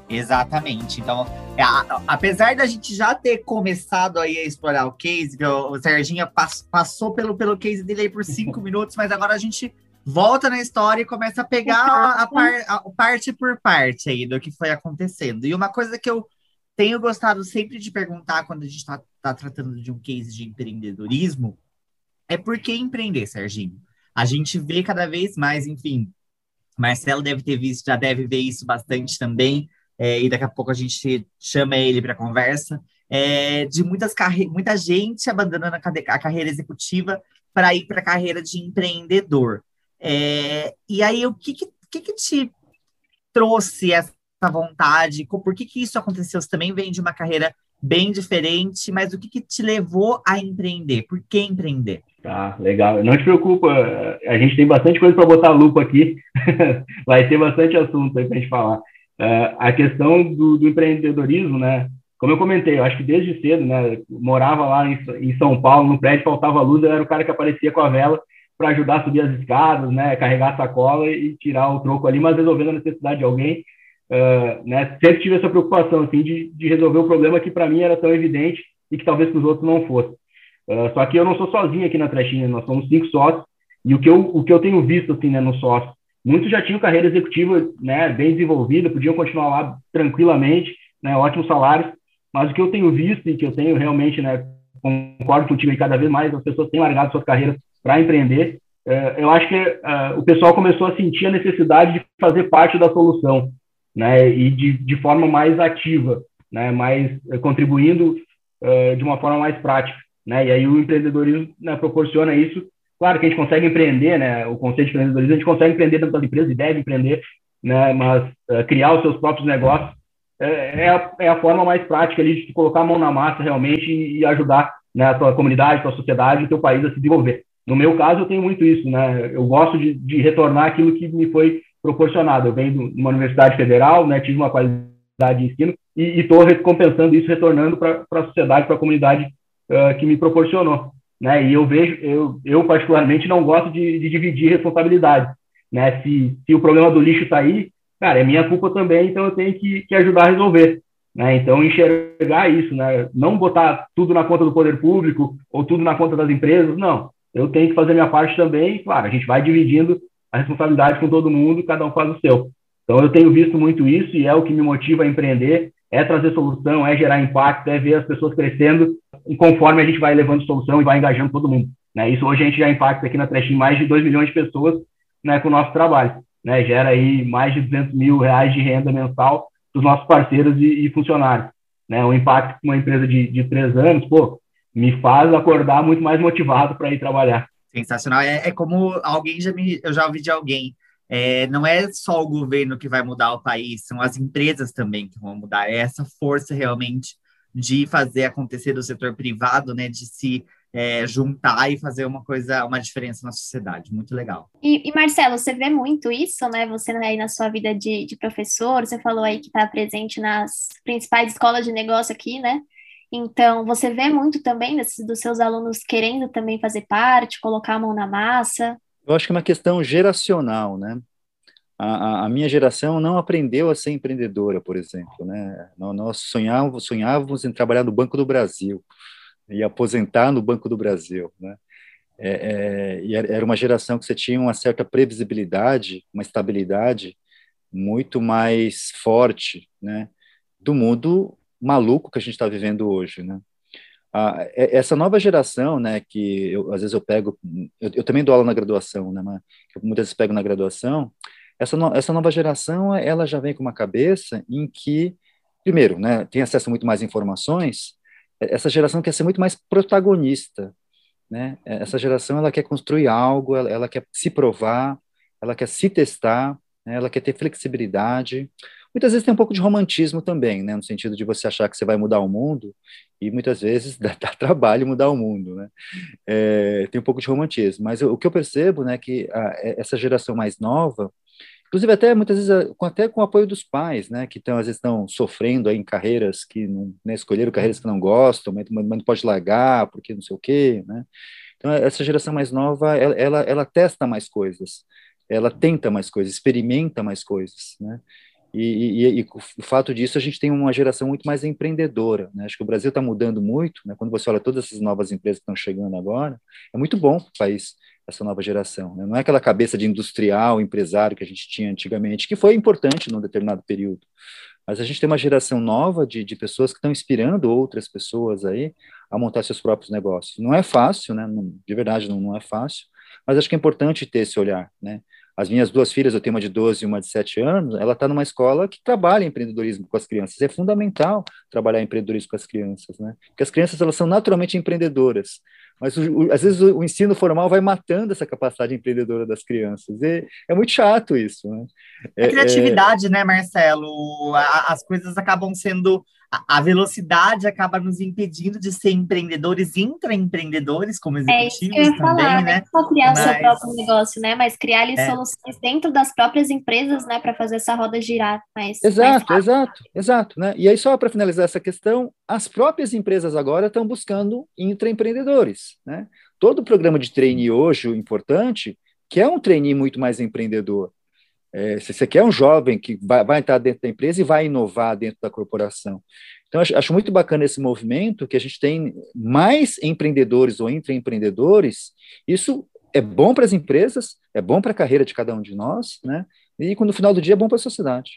Exatamente. Então, é, a, apesar da gente já ter começado aí a explorar o case, o, o Serginho pass, passou pelo, pelo case dele aí por cinco minutos, mas agora a gente volta na história e começa a pegar a, a, par, a, parte por parte aí do que foi acontecendo. E uma coisa que eu tenho gostado sempre de perguntar quando a gente está tá tratando de um case de empreendedorismo é por que empreender, Serginho? A gente vê cada vez mais, enfim, Marcelo deve ter visto, já deve ver isso bastante também, é, e daqui a pouco a gente chama ele para conversa, é, de muitas muita gente abandonando a, a carreira executiva para ir para a carreira de empreendedor. É, e aí, o que, que, que, te trouxe essa vontade? Por que, que isso aconteceu? Você também vem de uma carreira bem diferente, mas o que, que te levou a empreender? Por que empreender? Tá, legal. Não te preocupa, a gente tem bastante coisa para botar lupa aqui, vai ter bastante assunto aí para a gente falar. Uh, a questão do, do, empreendedorismo, né? Como eu comentei, eu acho que desde cedo, né? Morava lá em, em São Paulo, no prédio faltava luz, eu era o cara que aparecia com a vela para ajudar a subir as escadas, né? Carregar a sacola e tirar o troco ali, mas resolvendo a necessidade de alguém. Uh, né? Sempre tive essa preocupação, assim, de, de resolver o problema que para mim era tão evidente e que talvez para os outros não fosse. Uh, só que eu não sou sozinho aqui na Trechinha, nós somos cinco sócios, e o que eu, o que eu tenho visto assim, né, no sócio, muitos já tinham carreira executiva né, bem desenvolvida, podiam continuar lá tranquilamente, né, ótimos salários, mas o que eu tenho visto e que eu tenho realmente, né, concordo contigo, e cada vez mais as pessoas têm largado suas carreiras para empreender, uh, eu acho que uh, o pessoal começou a sentir a necessidade de fazer parte da solução, né, e de, de forma mais ativa, né, mais contribuindo de uma forma mais prática né? E aí o empreendedorismo né, proporciona isso. Claro que a gente consegue empreender, né? O conceito de empreendedorismo, a gente consegue empreender dentro das empresas e deve empreender, né? Mas uh, criar os seus próprios negócios é, é, a, é, forma mais prática ali de colocar a mão na massa realmente e, e ajudar né, a tua comunidade, a tua sociedade, o teu país a se desenvolver. No meu caso, eu tenho muito isso, né? Eu gosto de, de retornar aquilo que me foi proporcionado. Eu venho de uma universidade federal, né? Tive uma qualidade de ensino e estou recompensando isso, retornando para a sociedade, para a comunidade uh, que me proporcionou. Né? E eu vejo, eu, eu particularmente não gosto de, de dividir responsabilidade. Né? Se, se o problema do lixo está aí, cara, é minha culpa também, então eu tenho que, que ajudar a resolver. Né? Então, enxergar isso, né? não botar tudo na conta do poder público ou tudo na conta das empresas, não. Eu tenho que fazer minha parte também, claro, a gente vai dividindo a responsabilidade com todo mundo, cada um faz o seu. Então, eu tenho visto muito isso e é o que me motiva a empreender, é trazer solução, é gerar impacto, é ver as pessoas crescendo e conforme a gente vai levando solução e vai engajando todo mundo. Né? Isso hoje a gente já impacta aqui na Trashing mais de 2 milhões de pessoas né, com o nosso trabalho. Né? Gera aí mais de 200 mil reais de renda mensal dos nossos parceiros e, e funcionários. Né? O impacto com uma empresa de, de três anos, pô, me faz acordar muito mais motivado para ir trabalhar. Sensacional. É, é, como alguém já me, eu já ouvi de alguém. É, não é só o governo que vai mudar o país, são as empresas também que vão mudar. É essa força realmente de fazer acontecer do setor privado, né, de se é, juntar e fazer uma coisa, uma diferença na sociedade. Muito legal. E, e, Marcelo, você vê muito isso, né? Você aí na sua vida de, de professor, você falou aí que está presente nas principais escolas de negócio aqui, né? Então, você vê muito também desses, dos seus alunos querendo também fazer parte, colocar a mão na massa? Eu acho que é uma questão geracional, né? A, a, minha geração não aprendeu a ser empreendedora, por exemplo, né? Nós sonhávamos, sonhávamos em trabalhar no Banco do Brasil e aposentar no Banco do Brasil, né? É, é, era uma geração que você tinha uma certa previsibilidade, uma estabilidade muito mais forte, né? Do mundo maluco que a gente está vivendo hoje, né? Ah, essa nova geração, né, que eu, às vezes eu pego, eu, eu, também dou aula na graduação, né, mas muitas vezes pego na graduação, essa, no, essa nova geração, ela já vem com uma cabeça em que, primeiro, né, tem acesso a muito mais informações, essa geração quer ser muito mais protagonista, né? Essa geração ela quer construir algo, ela, ela quer se provar, ela quer se testar, né? ela quer ter flexibilidade. Muitas vezes tem um pouco de romantismo também, né? No sentido de você achar que você vai mudar o mundo e muitas vezes dá, dá trabalho mudar o mundo, né? É, tem um pouco de romantismo, mas eu, o que eu percebo, né, que a, essa geração mais nova inclusive até muitas vezes com, até com o apoio dos pais, né, que estão às vezes estão sofrendo aí em carreiras que não né, escolheram carreiras que não gostam, mas, mas não pode largar porque não sei o quê, né? Então essa geração mais nova, ela, ela, ela testa mais coisas, ela tenta mais coisas, experimenta mais coisas, né? E, e, e, o fato disso, a gente tem uma geração muito mais empreendedora. Né? Acho que o Brasil está mudando muito. Né? Quando você olha todas essas novas empresas que estão chegando agora, é muito bom para o país essa nova geração. Né? Não é aquela cabeça de industrial, empresário que a gente tinha antigamente, que foi importante num determinado período. Mas a gente tem uma geração nova de, de pessoas que estão inspirando outras pessoas aí a montar seus próprios negócios. Não é fácil, né? Não, de verdade, não, não é fácil, mas acho que é importante ter esse olhar, né? As minhas duas filhas, eu tenho uma de 12 e uma de 7 anos, ela está numa escola que trabalha empreendedorismo com as crianças. É fundamental trabalhar empreendedorismo com as crianças, né? Porque as crianças, elas são naturalmente empreendedoras. Mas o, o, às vezes o, o, ensino formal vai matando essa capacidade empreendedora das crianças. E é muito chato isso. Né? É, a criatividade, é... né, Marcelo? A, as coisas acabam sendo a velocidade acaba nos impedindo de ser empreendedores, intraempreendedores, como executivos é isso que eu ia também, falar, né? Não só criar Mas... o seu próprio negócio, né? Mas criar ali é. soluções dentro das próprias empresas, né? Para fazer essa roda girar mais. Exato, mais exato, exato, né? E aí, só para finalizar essa questão, as próprias empresas agora estão buscando intraempreendedores, né? Todo o programa de trainee hoje, o importante, que é um trainee muito mais empreendedor. É, se você quer um jovem que vai, vai, entrar dentro da empresa e vai inovar dentro da corporação. Então, acho, acho muito bacana esse movimento, que a gente tem mais empreendedores ou empreendedores. Isso é bom para as empresas, é bom para a carreira de cada um de nós, né? E no final do dia é bom para a sociedade.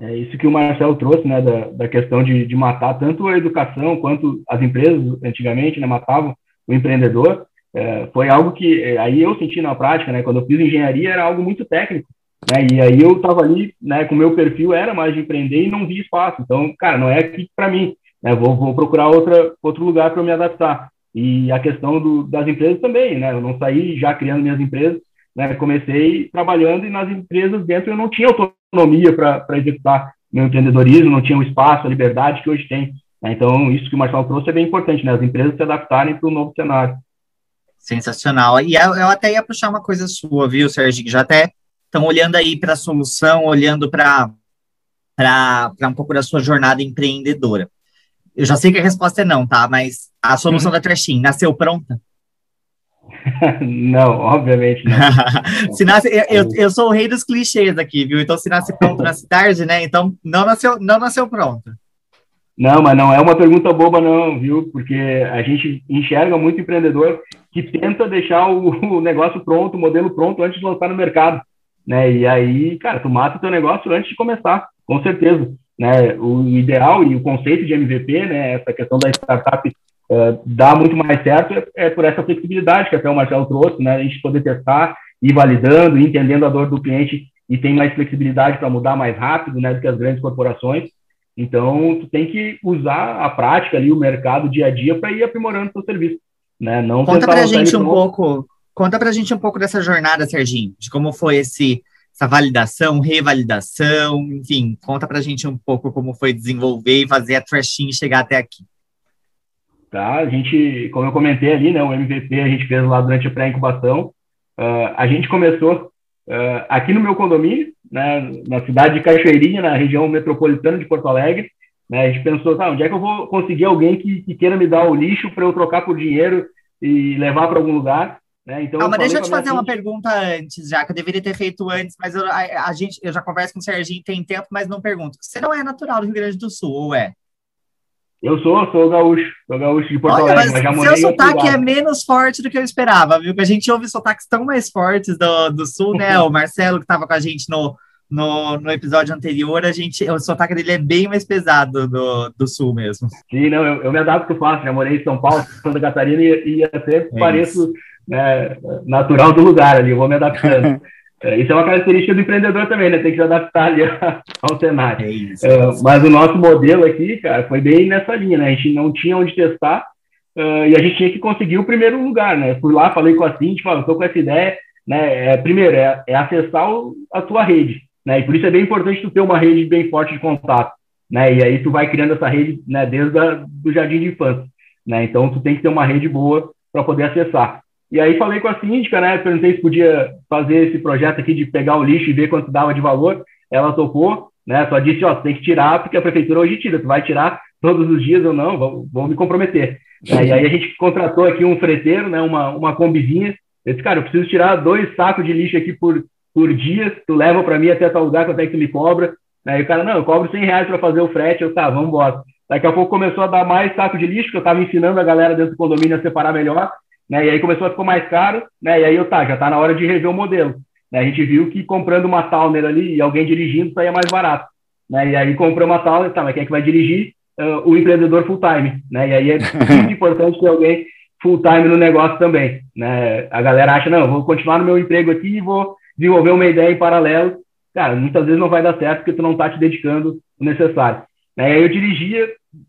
É isso que o Marcel trouxe, né, da, da questão de, de matar tanto a educação quanto as empresas antigamente, né, matavam o empreendedor. É, foi algo que é, aí eu senti na prática, né, quando eu fiz engenharia era algo muito técnico. Né? E aí eu estava ali, né, com meu perfil era mais de empreender e não vi espaço. Então, cara, não é aqui para mim. Né? Vou, vou procurar outra, outro lugar para me adaptar. E a questão do, das empresas também, né? Eu não saí já criando minhas empresas, né? Comecei trabalhando e nas empresas dentro eu não tinha autonomia para executar meu empreendedorismo, não tinha o espaço, a liberdade que hoje tem. Né? Então, isso que o Marcelo trouxe é bem importante, né? As empresas se adaptarem para o novo cenário. Sensacional. E eu, eu, até ia puxar uma coisa sua, viu, Sérgio? Já até estão olhando aí para a solução, olhando para um pouco da sua jornada empreendedora. Eu já sei que a resposta é não, tá? Mas a solução uhum. da Trashin nasceu pronta? não, obviamente não. se nasce, eu, eu, eu, sou o rei dos clichês aqui, viu? Então, se nasce pronto, nasce tarde, né? Então, não nasceu, não nasceu pronto. Não, mas não é uma pergunta boba, não, viu? Porque a gente enxerga muito empreendedor que tenta deixar o, o negócio pronto, o modelo pronto antes de lançar no mercado, né? E aí, cara, tu mata o teu negócio antes de começar, com certeza. Né? O ideal e o conceito de MVP, né? Essa questão da startup uh, dá muito mais certo é, é, por essa flexibilidade que até o Marcelo trouxe, né? A gente poder testar, ir validando, entendendo a dor do cliente e tem mais flexibilidade para mudar mais rápido, né? Do que as grandes corporações. Então, tu tem que usar a prática ali, o mercado dia a dia para ir aprimorando seu serviço, né? Não conta para a gente um pouco, conta para a gente um pouco dessa jornada, Serginho, de como foi esse essa validação, revalidação, enfim, conta para a gente um pouco como foi desenvolver e fazer a Trashin chegar até aqui. Tá, a gente, como eu comentei ali, né, o MVP a gente fez lá durante a pré-incubação, uh, a gente começou uh, aqui no meu condomínio, né, na cidade de Cachoeirinha, na região metropolitana de Porto Alegre. Né, a gente pensou, tá, onde é que eu vou conseguir alguém que, que queira me dar o lixo para eu trocar por dinheiro e levar para algum lugar? Né? Então, ah, mas deixa eu te fazer uma pergunta antes, já que eu deveria ter feito antes, mas eu, a, a, gente, eu já converso com o Serginho tem tempo, mas não pergunto. Você não é natural do Rio Grande do Sul, ou é? Eu sou, sou gaúcho, sou gaúcho de Porto Olha, Alegre, mas, mas já Seu sotaque é menos forte do que eu esperava, viu? Que a gente ouve sotaques tão mais fortes do, do Sul, né? o Marcelo, que estava com a gente no, no, no episódio anterior, a gente, o sotaque dele é bem mais pesado do, do Sul mesmo. Sim, não, eu, eu me adapto fácil, já morei em São Paulo, Santa Catarina, e, e até é pareço né, natural do lugar ali, eu vou me adaptando. É, isso é uma característica do empreendedor também, né? Tem que se adaptar ali ao cenário. É isso, é, mas o nosso modelo aqui, cara, foi bem nessa linha, né? A gente não tinha onde testar uh, e a gente tinha que conseguir o primeiro lugar, né? Fui lá, falei com a Cintia, falei, estou com essa ideia, né? É, primeiro, é, é acessar o, a tua rede, né? E por isso é bem importante tu ter uma rede bem forte de contato, né? E aí tu vai criando essa rede, né? Desde a, do jardim de infância, né? Então tu tem que ter uma rede boa para poder acessar. E aí falei com a síndica, né? Perguntei se podia fazer esse projeto aqui de pegar o lixo e ver quanto dava de valor. Ela topou, né? Só disse, ó, tem que tirar, porque a prefeitura hoje tira. Tu vai tirar todos os dias ou não? Vou, me comprometer. É, e aí a gente contratou aqui um freteiro, né? Uma, uma combizinha. Eu disse, cara, eu preciso tirar dois sacos de lixo aqui por, por dia. Tu leva para mim até tal lugar, quanto é que tu me cobra? Aí o cara, não, eu cobro 100 reais para fazer o frete. Eu, tá, vamos embora. Daqui a pouco começou a dar mais saco de lixo, que eu estava ensinando a galera dentro do condomínio a separar melhor né? E aí começou a ficar mais caro, né? E aí eu tá, já tá na hora de rever o modelo. Né? A gente viu que comprando uma Towner ali e alguém dirigindo saía mais barato, né? E aí comprou uma Towner, tá, mas quem é que vai dirigir? Uh, o empreendedor full time, né? E aí é muito importante ter alguém full time no negócio também, né? A galera acha, não, vou continuar no meu emprego aqui e vou desenvolver uma ideia em paralelo. Cara, muitas vezes não vai dar certo porque tu não tá te dedicando o necessário. Né? Aí eu dirigia,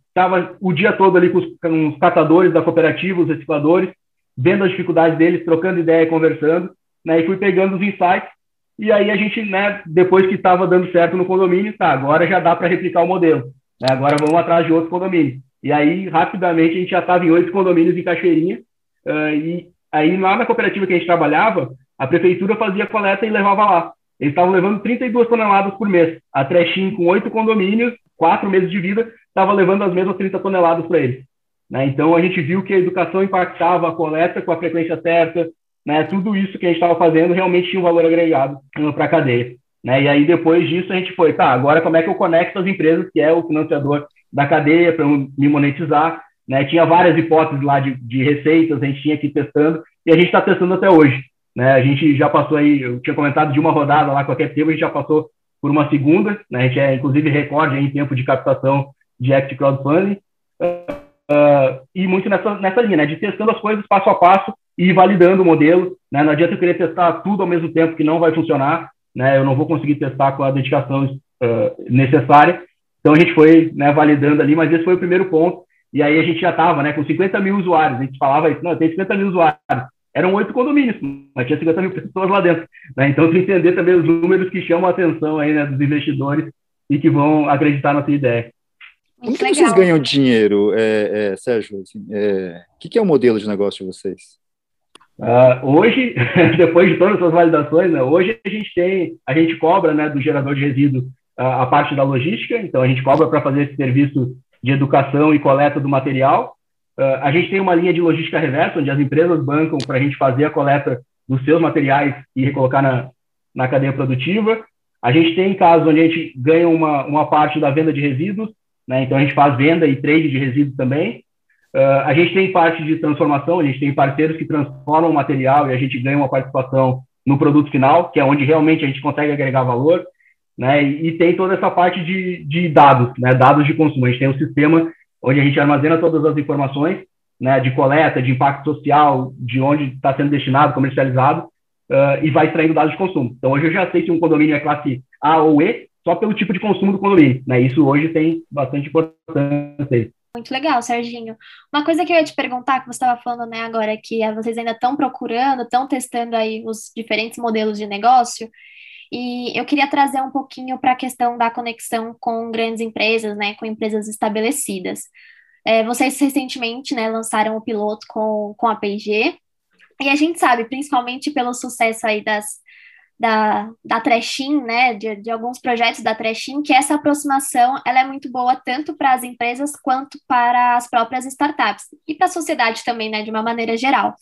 estava o dia todo ali com os, com os catadores da cooperativa, os recicladores, vendo as dificuldades deles, trocando ideia e conversando, né? E fui pegando os insights. E aí a gente, né, depois que estava dando certo no condomínio, tá, agora já dá para replicar o modelo. Né? Agora vamos atrás de outro condomínio. E aí, rapidamente, a gente já estava em oito condomínios em Cachoeirinha. Uh, e aí, lá na cooperativa que a gente trabalhava, a prefeitura fazia coleta e levava lá. Eles estavam levando 32 toneladas por mês. A Trechin, com oito condomínios, quatro meses de vida, estava levando as mesmas 30 toneladas para eles. Né? Então, a gente viu que a educação impactava a coleta com a frequência certa, né? tudo isso que a gente estava fazendo realmente tinha um valor agregado uh, para a cadeia. Né? E aí, depois disso, a gente foi, tá, agora como é que eu conecto as empresas, que é o financiador da cadeia, para me monetizar? Né? Tinha várias hipóteses lá de, de receitas, a gente tinha que ir testando, e a gente está testando até hoje. Né? A gente já passou aí, eu tinha comentado de uma rodada lá com a Captiva, a gente já passou por uma segunda, né? a gente é inclusive recorde em tempo de captação de Act Crowdfunding. Uh, e muito nessa, nessa linha, né, de testando as coisas passo a passo e validando o modelo. Né? Não adianta eu querer testar tudo ao mesmo tempo que não vai funcionar, né? eu não vou conseguir testar com a dedicação uh, necessária. Então a gente foi né, validando ali, mas esse foi o primeiro ponto. E aí a gente já estava né, com 50 mil usuários. A gente falava isso, não, tem 50 mil usuários. Eram oito condomínios, mas tinha 50 mil pessoas lá dentro. Né? Então, tu entender também os números que chamam a atenção aí, né, dos investidores e que vão acreditar na sua ideia. Como que vocês ganham dinheiro, é, é, Sérgio? Assim, é, o que, que, é o modelo de negócio de vocês? Uh, hoje, depois de todas essas validações, né, hoje a gente tem, a gente cobra né, do gerador de resíduo uh, a parte da logística, então a gente cobra para fazer esse serviço de educação e coleta do material, Uh, a gente tem uma linha de logística reversa, onde as empresas bancam para a gente fazer a coleta dos seus materiais e recolocar na, na cadeia produtiva. A gente tem casos onde a gente ganha uma, uma parte da venda de resíduos, né? então a gente faz venda e trade de resíduos também. Uh, a gente tem parte de transformação, a gente tem parceiros que transformam o material e a gente ganha uma participação no produto final, que é onde realmente a gente consegue agregar valor. Né? E, e tem toda essa parte de, de dados, né? dados de consumo. A gente tem um sistema onde a gente armazena todas as informações né, de coleta, de impacto social, de onde está sendo destinado, comercializado, uh, e vai extraindo dados de consumo. Então, hoje eu já sei se um condomínio é classe A ou E, só pelo tipo de consumo do condomínio. Né? Isso hoje tem bastante importância. Muito legal, Serginho. Uma coisa que eu ia te perguntar, que você estava falando né, agora, que vocês ainda estão procurando, estão testando aí os diferentes modelos de negócio, e eu queria trazer um pouquinho para a questão da conexão com grandes empresas, né, com empresas estabelecidas. É, vocês recentemente né, lançaram o piloto com, com a P&G, e a gente sabe, principalmente pelo sucesso aí das, da, da Trashing, né, de, de alguns projetos da Trashing, que essa aproximação ela é muito boa tanto para as empresas quanto para as próprias startups e para a sociedade também, né, de uma maneira geral.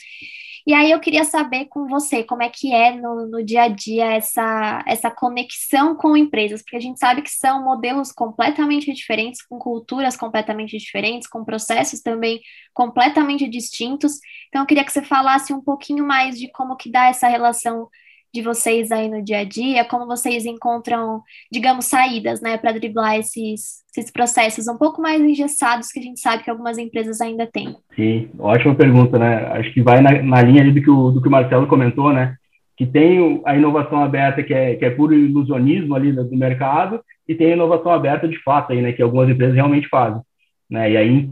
E aí eu queria saber com você como é que é no, no dia a dia essa, essa conexão com empresas, porque a gente sabe que são modelos completamente diferentes, com culturas completamente diferentes, com processos também completamente distintos. Então eu queria que você falasse um pouquinho mais de como que dá essa relação de vocês aí no dia a dia, como vocês encontram, digamos, saídas, né, para driblar esses, esses processos um pouco mais engessados que a gente sabe que algumas empresas ainda têm. Sim, ótima pergunta, né? Acho que vai na, na linha do que, o, do que o Marcelo comentou, né? Que tem a inovação aberta, que é, que é puro ilusionismo ali do mercado, e tem a inovação aberta de fato aí, né? Que algumas empresas realmente fazem, né? E aí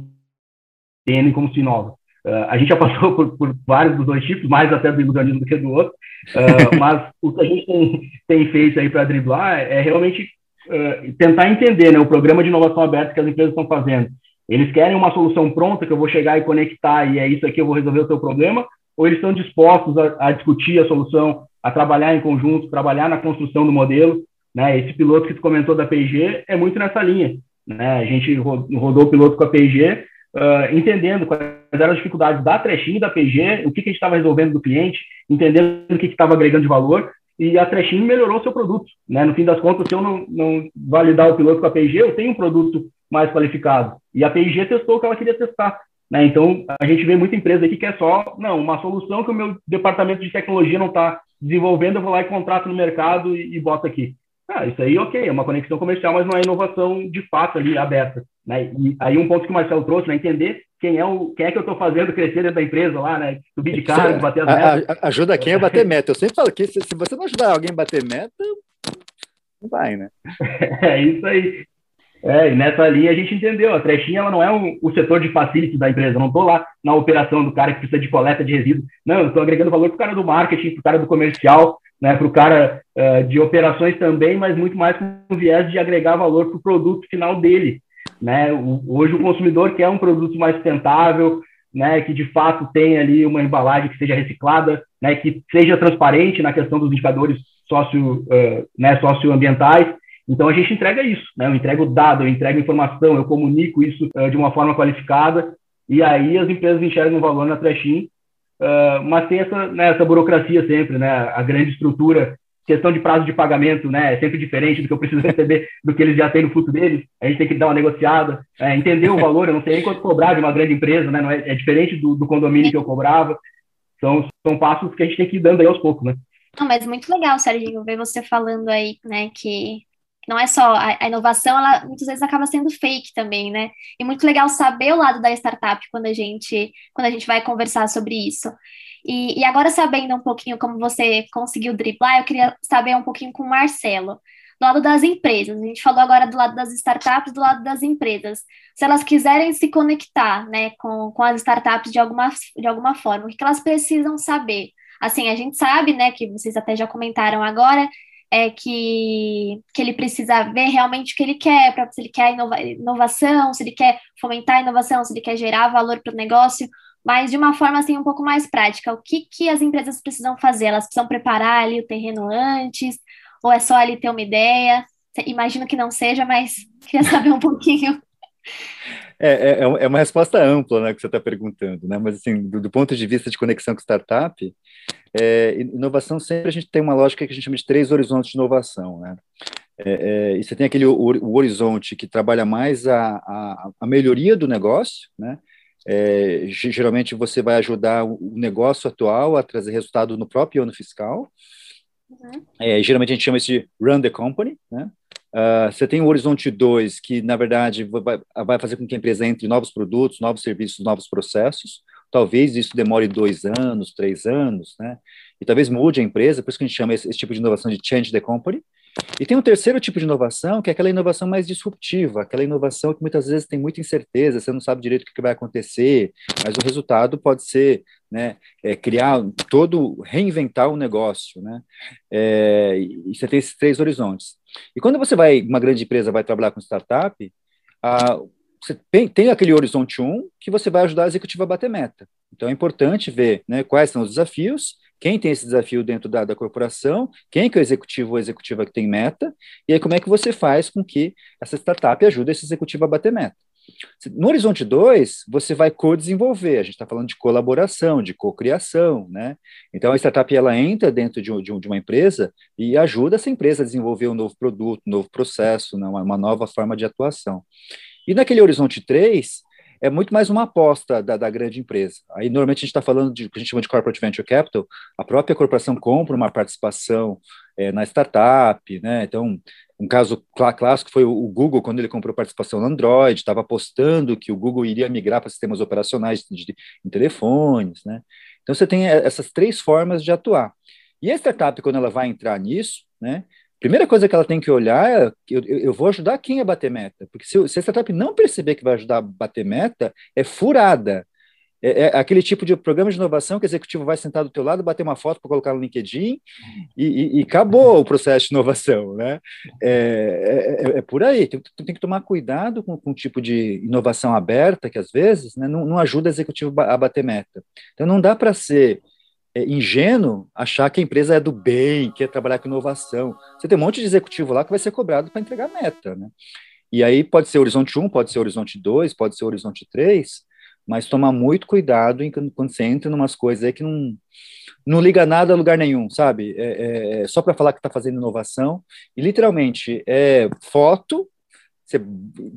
entendem como se inova. Uh, a gente já passou por, por, vários dos dois tipos, mais até do ilusionismo do que do outro, uh, mas o que a gente tem, tem feito aí para driblar é realmente uh, tentar entender né, o programa de inovação aberta que as empresas estão fazendo. Eles querem uma solução pronta que eu vou chegar e conectar e é isso aqui, eu vou resolver o seu problema, ou eles estão dispostos a, a discutir a solução, a trabalhar em conjunto, trabalhar na construção do modelo. Né? Esse piloto que tu comentou da P&G é muito nessa linha. Né? A gente rodou o piloto com a P&G, uh, entendendo quais eram as dificuldades da Trechinho e da PG, o que, que a gente estava resolvendo do cliente, entendendo o que estava agregando de valor, e a Trechinho melhorou seu produto. Né? No fim das contas, se eu não, não validar o piloto com a PG, eu tenho um produto mais qualificado. E a PG testou o que ela queria testar. Né? Então, a gente vê muita empresa aqui que é só, não, uma solução que o meu departamento de tecnologia não está desenvolvendo, eu vou lá e contrato no mercado e, e boto aqui. Ah, isso aí, ok, é uma conexão comercial, mas não é inovação de fato ali aberta. Né? E aí um ponto que o Marcelo trouxe, né? entender quem é, o, quem é que eu estou fazendo crescer dentro da empresa lá, né? Subir de cargo, bater as metas. ajuda quem a bater meta. Eu sempre falo que se, se você não ajudar alguém a bater meta, não vai, né? é isso aí. É, e nessa linha a gente entendeu, a trechinha ela não é um, o setor de facility da empresa, eu não estou lá na operação do cara que precisa de coleta de resíduos, não, eu estou agregando valor para o cara do marketing, para o cara do comercial, né, para o cara uh, de operações também, mas muito mais com viés de agregar valor para o produto final dele. Né? O, hoje o consumidor quer um produto mais sustentável, né, que de fato tenha ali uma embalagem que seja reciclada, né, que seja transparente na questão dos indicadores uh, né, socioambientais. Então a gente entrega isso, né? Eu entrego dado, eu entrego informação, eu comunico isso uh, de uma forma qualificada e aí as empresas enxergam valor na Trashing Uh, mas tem essa, né, essa burocracia sempre, né? A grande estrutura, questão de prazo de pagamento, né? É sempre diferente do que eu preciso receber do que eles já têm no fluxo deles. A gente tem que dar uma negociada, é, entender o valor. Eu não sei nem quanto cobrar de uma grande empresa, né? Não é, é diferente do, do, condomínio que eu cobrava. São, são passos que a gente tem que ir dando aí aos poucos, né? Não, mas muito legal, Serginho, ver você falando aí, né, que não é só a, inovação, ela muitas vezes acaba sendo fake também, né? E muito legal saber o lado da startup quando a gente, quando a gente vai conversar sobre isso. E, e agora, sabendo um pouquinho como você conseguiu driblar, eu queria saber um pouquinho com o Marcelo. Do lado das empresas, a gente falou agora do lado das startups, do lado das empresas. Se elas quiserem se conectar né, com, com as startups de alguma, de alguma forma, o que elas precisam saber? Assim, a gente sabe, né, que vocês até já comentaram agora, é que, que ele precisa ver realmente o que ele quer, para se ele quer inova, inovação, se ele quer fomentar a inovação, se ele quer gerar valor para o negócio, mas de uma forma assim um pouco mais prática. O que, que as empresas precisam fazer? Elas precisam preparar ali o terreno antes, ou é só ali ter uma ideia? Imagino que não seja, mas queria saber um pouquinho. É, é, é, uma resposta ampla né, que você está perguntando, né? mas assim, do, do, ponto de vista de conexão com startup, é, inovação sempre a gente tem uma lógica que a gente chama de três horizontes de inovação. Né? É, é, e você tem aquele o, o horizonte que trabalha mais a, a, a melhoria do negócio, né? É, geralmente você vai ajudar o negócio atual a trazer resultado no próprio ano fiscal. Uhum. É, geralmente a gente chama isso de run the company, né? Uh, você tem o Horizonte 2, que, na verdade, vai, vai, fazer com que a empresa entre novos produtos, novos serviços, novos processos. Talvez isso demore dois anos, três anos, né? E talvez mude a empresa, por isso que a gente chama esse, esse tipo de inovação de change the company. E tem um terceiro tipo de inovação, que é aquela inovação mais disruptiva, aquela inovação que muitas vezes tem muita incerteza, você não sabe direito o que vai acontecer, mas o resultado pode ser né, é, criar todo, reinventar o um negócio, né? É, e você tem esses três horizontes. E quando você vai, uma grande empresa vai trabalhar com startup, a, você tem, tem, aquele horizonte 1 que você vai ajudar a executiva a bater meta. Então é importante ver né, quais são os desafios quem tem esse desafio dentro da, da corporação, quem que é o executivo ou executiva que tem meta, e aí como é que você faz com que essa startup ajude esse executivo a bater meta. No Horizonte 2, você vai co-desenvolver, a gente está falando de colaboração, de co-criação, né? Então, a startup, ela entra dentro de, um, de, uma empresa e ajuda essa empresa a desenvolver um novo produto, um novo processo, né? uma, uma nova forma de atuação. E naquele Horizonte 3, é muito mais uma aposta da, da grande empresa. Aí, normalmente, a gente está falando de o que a gente chama de corporate venture capital, a própria corporação compra uma participação é, na startup, né? Então, um caso clá clássico foi o Google, quando ele comprou participação no Android, estava apostando que o Google iria migrar para sistemas operacionais de, de, em telefones, né? Então, você tem é, essas três formas de atuar. E a startup, quando ela vai entrar nisso, né? Primeira coisa que ela tem que olhar é eu, eu vou ajudar quem a bater meta. Porque se, se a startup não perceber que vai ajudar a bater meta, é furada. É, é, aquele tipo de programa de inovação que o executivo vai sentar do teu lado, bater uma foto para colocar no LinkedIn e, e, e, acabou o processo de inovação, né? É, é, é por aí. Tem, tem, que tomar cuidado com, com o tipo de inovação aberta que às vezes né, não, não ajuda o executivo a bater meta. Então não dá para ser é ingênuo achar que a empresa é do bem, quer trabalhar com inovação. Você tem um monte de executivo lá que vai ser cobrado para entregar meta, né? E aí pode ser horizonte 1, pode ser horizonte 2, pode ser horizonte 3, mas tomar muito cuidado em, quando você entra em umas coisas aí que não, não liga nada a lugar nenhum, sabe? É, é, é só para falar que está fazendo inovação, e literalmente é foto você,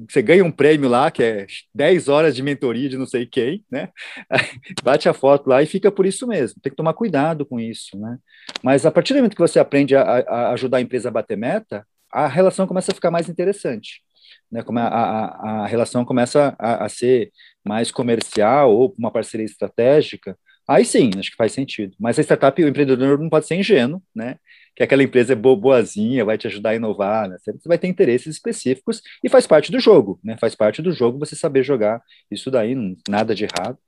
você ganha um prêmio lá, que é 10 horas de mentoria de não sei quem, né? Bate a foto lá e fica por isso mesmo. Tem que tomar cuidado com isso, né? Mas a partir do momento que você aprende a, a ajudar a empresa a bater meta, a relação começa a ficar mais interessante. Né, como a, a, a relação começa a, a, ser mais comercial ou uma parceria estratégica, aí sim, acho que faz sentido. Mas a startup, o empreendedor não pode ser ingênuo, né? Que aquela empresa é boazinha, vai te ajudar a inovar, né? Você vai ter interesses específicos e faz parte do jogo, né? Faz parte do jogo você saber jogar isso daí, nada de errado.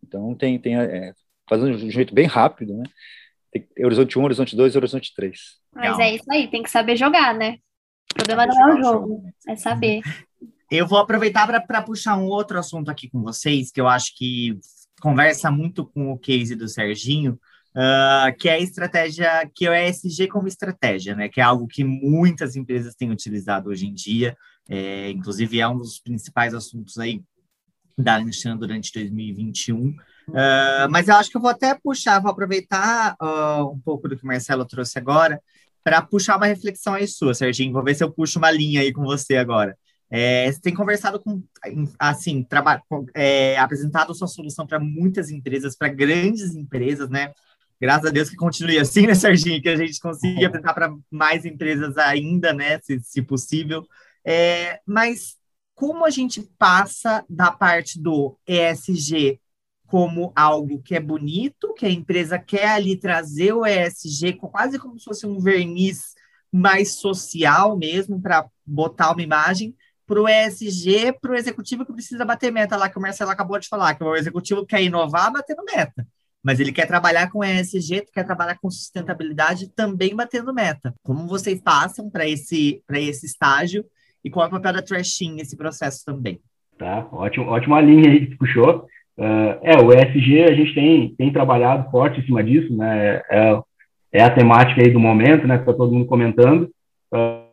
Então tem, tem é, fazendo de um jeito bem rápido, né? Tem horizonte 1, horizonte 2 e horizonte 3. Mas é isso aí, tem que saber jogar, né? O problema não é o jogo, é saber. Eu vou aproveitar para puxar um outro assunto aqui com vocês, que eu acho que conversa muito com o case do Serginho, Uh, que é a estratégia, que é o ESG como estratégia, né? Que é algo que muitas empresas têm utilizado hoje em dia, é, inclusive é um dos principais assuntos aí da Anshan durante 2021. Uh, ah, mas eu acho que eu vou até puxar, vou aproveitar uh, um pouco do que o Marcelo trouxe agora para puxar uma reflexão aí sua, Serginho. Vou ver se eu puxo uma linha aí com você agora. É, você tem conversado com, assim, é, apresentado sua solução para muitas empresas, para grandes empresas, né? Graças a Deus que continue assim, né, Serginho? Que a gente consiga apresentar para mais empresas ainda, né, se, se possível. É, mas como a gente passa da parte do ESG como algo que é bonito, que a empresa quer ali trazer o ESG quase como se fosse um verniz mais social mesmo, para botar uma imagem, para o ESG, para o executivo que precisa bater meta lá, que o Marcelo acabou de falar, que o executivo quer inovar batendo meta mas ele quer trabalhar com ESG, quer trabalhar com sustentabilidade também batendo meta. Como vocês passam para esse, esse estágio e qual é o papel da Trashin nesse processo também? Tá, ótimo, ótima linha aí que puxou. Uh, é, o ESG a gente tem, tem trabalhado forte em cima disso, né? É, é a temática aí do momento, né? Que está todo mundo comentando. Uh,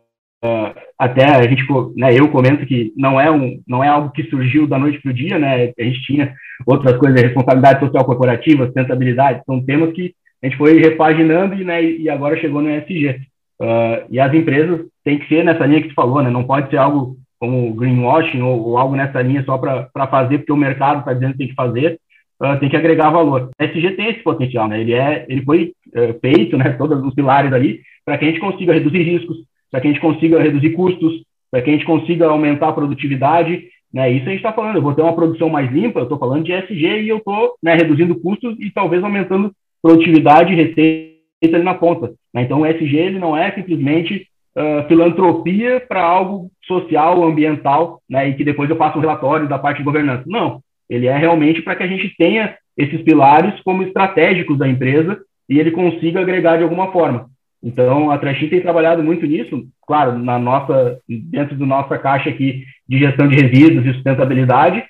até a gente, né, eu comento que não é, um, não é algo que surgiu da noite para o dia, né, a gente tinha outras coisas, responsabilidade social corporativa, sustentabilidade, são temas que a gente foi repaginando e, né, e agora chegou no ESG. Uh, ah, e as empresas têm que ser nessa linha que tu falou, né, não pode ser algo como greenwashing ou, ou algo nessa linha só para fazer porque o mercado está dizendo que tem que fazer, uh, tem que agregar valor. A ESG tem esse potencial, né, ele, é, ele foi uh, feito, né, todos os pilares ali, para que a gente consiga reduzir riscos, para que a gente consiga reduzir custos, para que a gente consiga aumentar a produtividade. Né? Isso a gente está falando, eu vou ter uma produção mais limpa, eu estou falando de ESG e eu estou né, reduzindo custos e talvez aumentando produtividade e receita na ponta. Né? Então, o ESG ele não é simplesmente uh, filantropia para algo social, ambiental, né? e que depois eu faço um relatório da parte de governança. Não, ele é realmente para que a gente tenha esses pilares como estratégicos da empresa e ele consiga agregar de alguma forma. Então, a Trashin tem trabalhado muito nisso, claro, na nossa, dentro da nossa caixa aqui de gestão de resíduos e sustentabilidade,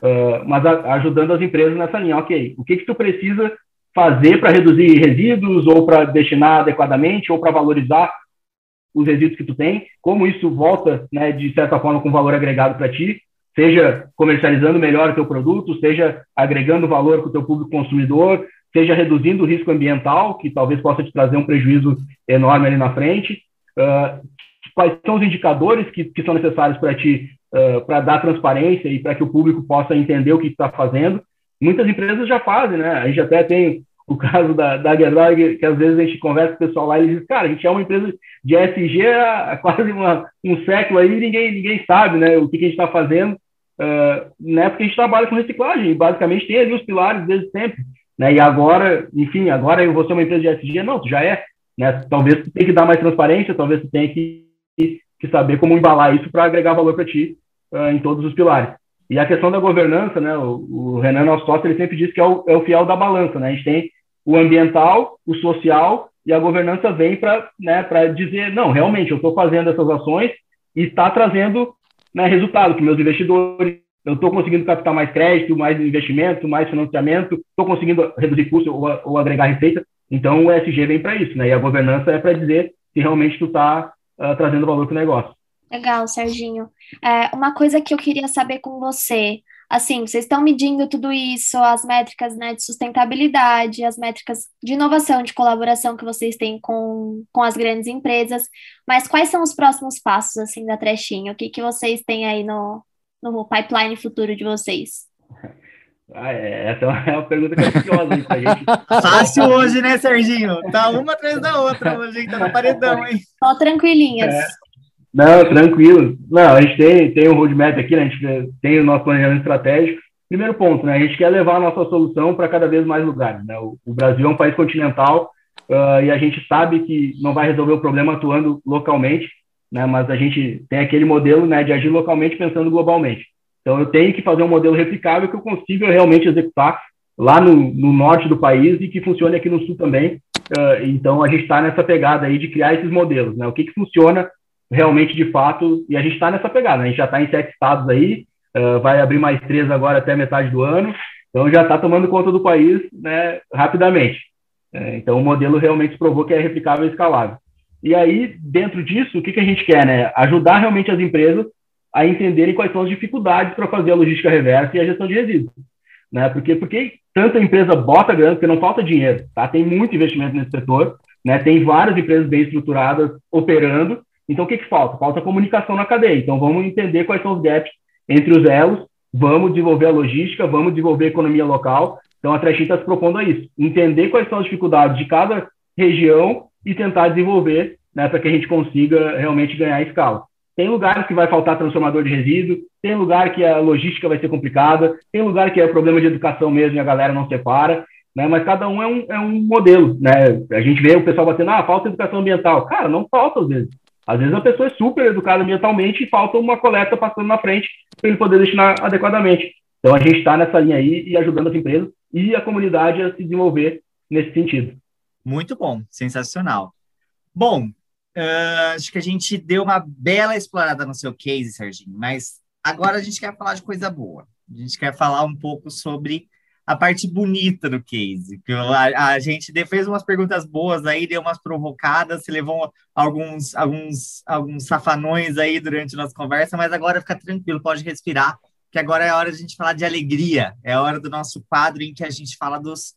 uh, mas a, ajudando as empresas nessa linha. Ok, o que, que tu precisa fazer para reduzir resíduos ou para destinar adequadamente ou para valorizar os resíduos que tu tem? Como isso volta, né, de certa forma, com valor agregado para ti? Seja comercializando melhor o teu produto, seja agregando valor para o teu público consumidor, seja reduzindo o risco ambiental, que talvez possa te trazer um prejuízo enorme ali na frente. Uh, quais são os indicadores que, que são necessários para ti, uh, para dar transparência e para que o público possa entender o que está fazendo. Muitas empresas já fazem, né? A gente até tem o caso da, da Gerlag, que às vezes a gente conversa com o pessoal lá e eles dizem, cara, a gente é uma empresa de SG há quase uma, um século aí e ninguém, ninguém sabe né, o que, que a gente está fazendo, uh, né, porque a gente trabalha com reciclagem, basicamente tem ali os pilares desde sempre. Né? E agora, enfim, agora eu vou ser uma empresa de SG, não, tu já é, né? Talvez tu tenha que dar mais transparência, talvez tu tenha que, que saber como embalar isso para agregar valor para ti uh, em todos os pilares. E a questão da governança, né? O, o Renan, nosso sócio, ele sempre diz que é o, é o fiel da balança, né? A gente tem o ambiental, o social e a governança vem para né, dizer, não, realmente, eu estou fazendo essas ações e está trazendo né, resultado para meus investidores, eu estou conseguindo captar mais crédito, mais investimento, mais financiamento, estou conseguindo reduzir custo ou, ou, agregar receita. Então, o ESG vem para isso, né? E a governança é para dizer se realmente tu está uh, ah, trazendo valor para o negócio. Legal, Serginho. É, uma coisa que eu queria saber com você, assim, vocês estão medindo tudo isso, as métricas né, de sustentabilidade, as métricas de inovação, de colaboração que vocês têm com, com as grandes empresas, mas quais são os próximos passos, assim, da Trechinho? O que, que vocês têm aí no, no pipeline futuro de vocês? Ah, é, essa é uma pergunta capciosa aí pra gente. Fácil hoje, né, Serginho? Tá uma atrás da outra hoje, tá no paredão, hein? Só tranquilinhas. É. Não, tranquilo. Não, a gente tem, tem um roadmap aqui, né? A gente tem o nosso planejamento estratégico. Primeiro ponto, né? A gente quer levar a nossa solução para cada vez mais lugares, né? O, o, Brasil é um país continental uh, e a gente sabe que não vai resolver o problema atuando localmente, né? Mas a gente tem aquele modelo, né, de agir localmente pensando globalmente. Então eu tenho que fazer um modelo replicável que eu consiga realmente executar lá no, no norte do país e que funcione aqui no sul também. Uh, então a gente está nessa pegada aí de criar esses modelos, né? O que que funciona realmente de fato e a gente está nessa pegada. Né? A gente já está em sete estados aí, uh, vai abrir mais três agora até metade do ano. Então já está tomando conta do país, né, rapidamente. Uh, então o modelo realmente provou que é replicável e escalável. E aí, dentro disso, o que, que a gente quer? Né? Ajudar realmente as empresas a entenderem quais são as dificuldades para fazer a logística reversa e a gestão de resíduos. Né? Porque, porque tanta empresa bota grana, porque não falta dinheiro, tá? tem muito investimento nesse setor, né? tem várias empresas bem estruturadas operando, então o que, que falta? Falta comunicação na cadeia. Então vamos entender quais são os gaps entre os elos, vamos desenvolver a logística, vamos desenvolver a economia local. Então a Trechim está se propondo a isso, entender quais são as dificuldades de cada região e tentar desenvolver né, para que a gente consiga realmente ganhar escala. Tem lugares que vai faltar transformador de resíduo, tem lugar que a logística vai ser complicada, tem lugar que é problema de educação mesmo e a galera não separa, né, mas cada um é um, é um modelo. Né? A gente vê o pessoal batendo, ah, falta educação ambiental. Cara, não falta às vezes. Às vezes a pessoa é super educada ambientalmente e falta uma coleta passando na frente para ele poder destinar adequadamente. Então a gente está nessa linha aí e ajudando as empresas e a comunidade a se desenvolver nesse sentido. Muito bom, sensacional. Bom, uh, acho que a gente deu uma bela explorada no seu case, Serginho, mas agora a gente quer falar de coisa boa. A gente quer falar um pouco sobre a parte bonita do case. A, a gente fez umas perguntas boas aí, deu umas provocadas, se levou alguns, alguns, alguns safanões aí durante a nossa conversa, mas agora fica tranquilo, pode respirar, que agora é hora de a gente falar de alegria, é hora do nosso quadro em que a gente fala dos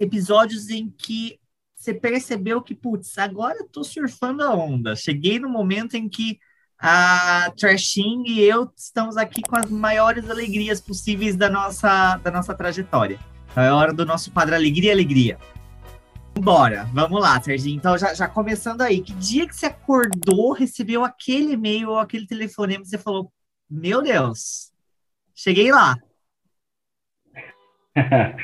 episódios em que você percebeu que, putz, agora eu tô surfando a onda. Cheguei no momento em que a Trashing e eu estamos aqui com as maiores alegrias possíveis da nossa, da nossa trajetória. Então é hora do nosso quadro Alegria Alegria. Bora, vamos lá, Serginho. Então, já, já começando aí, que dia que você acordou, recebeu aquele e-mail ou aquele telefonema e você falou: Meu Deus, cheguei lá.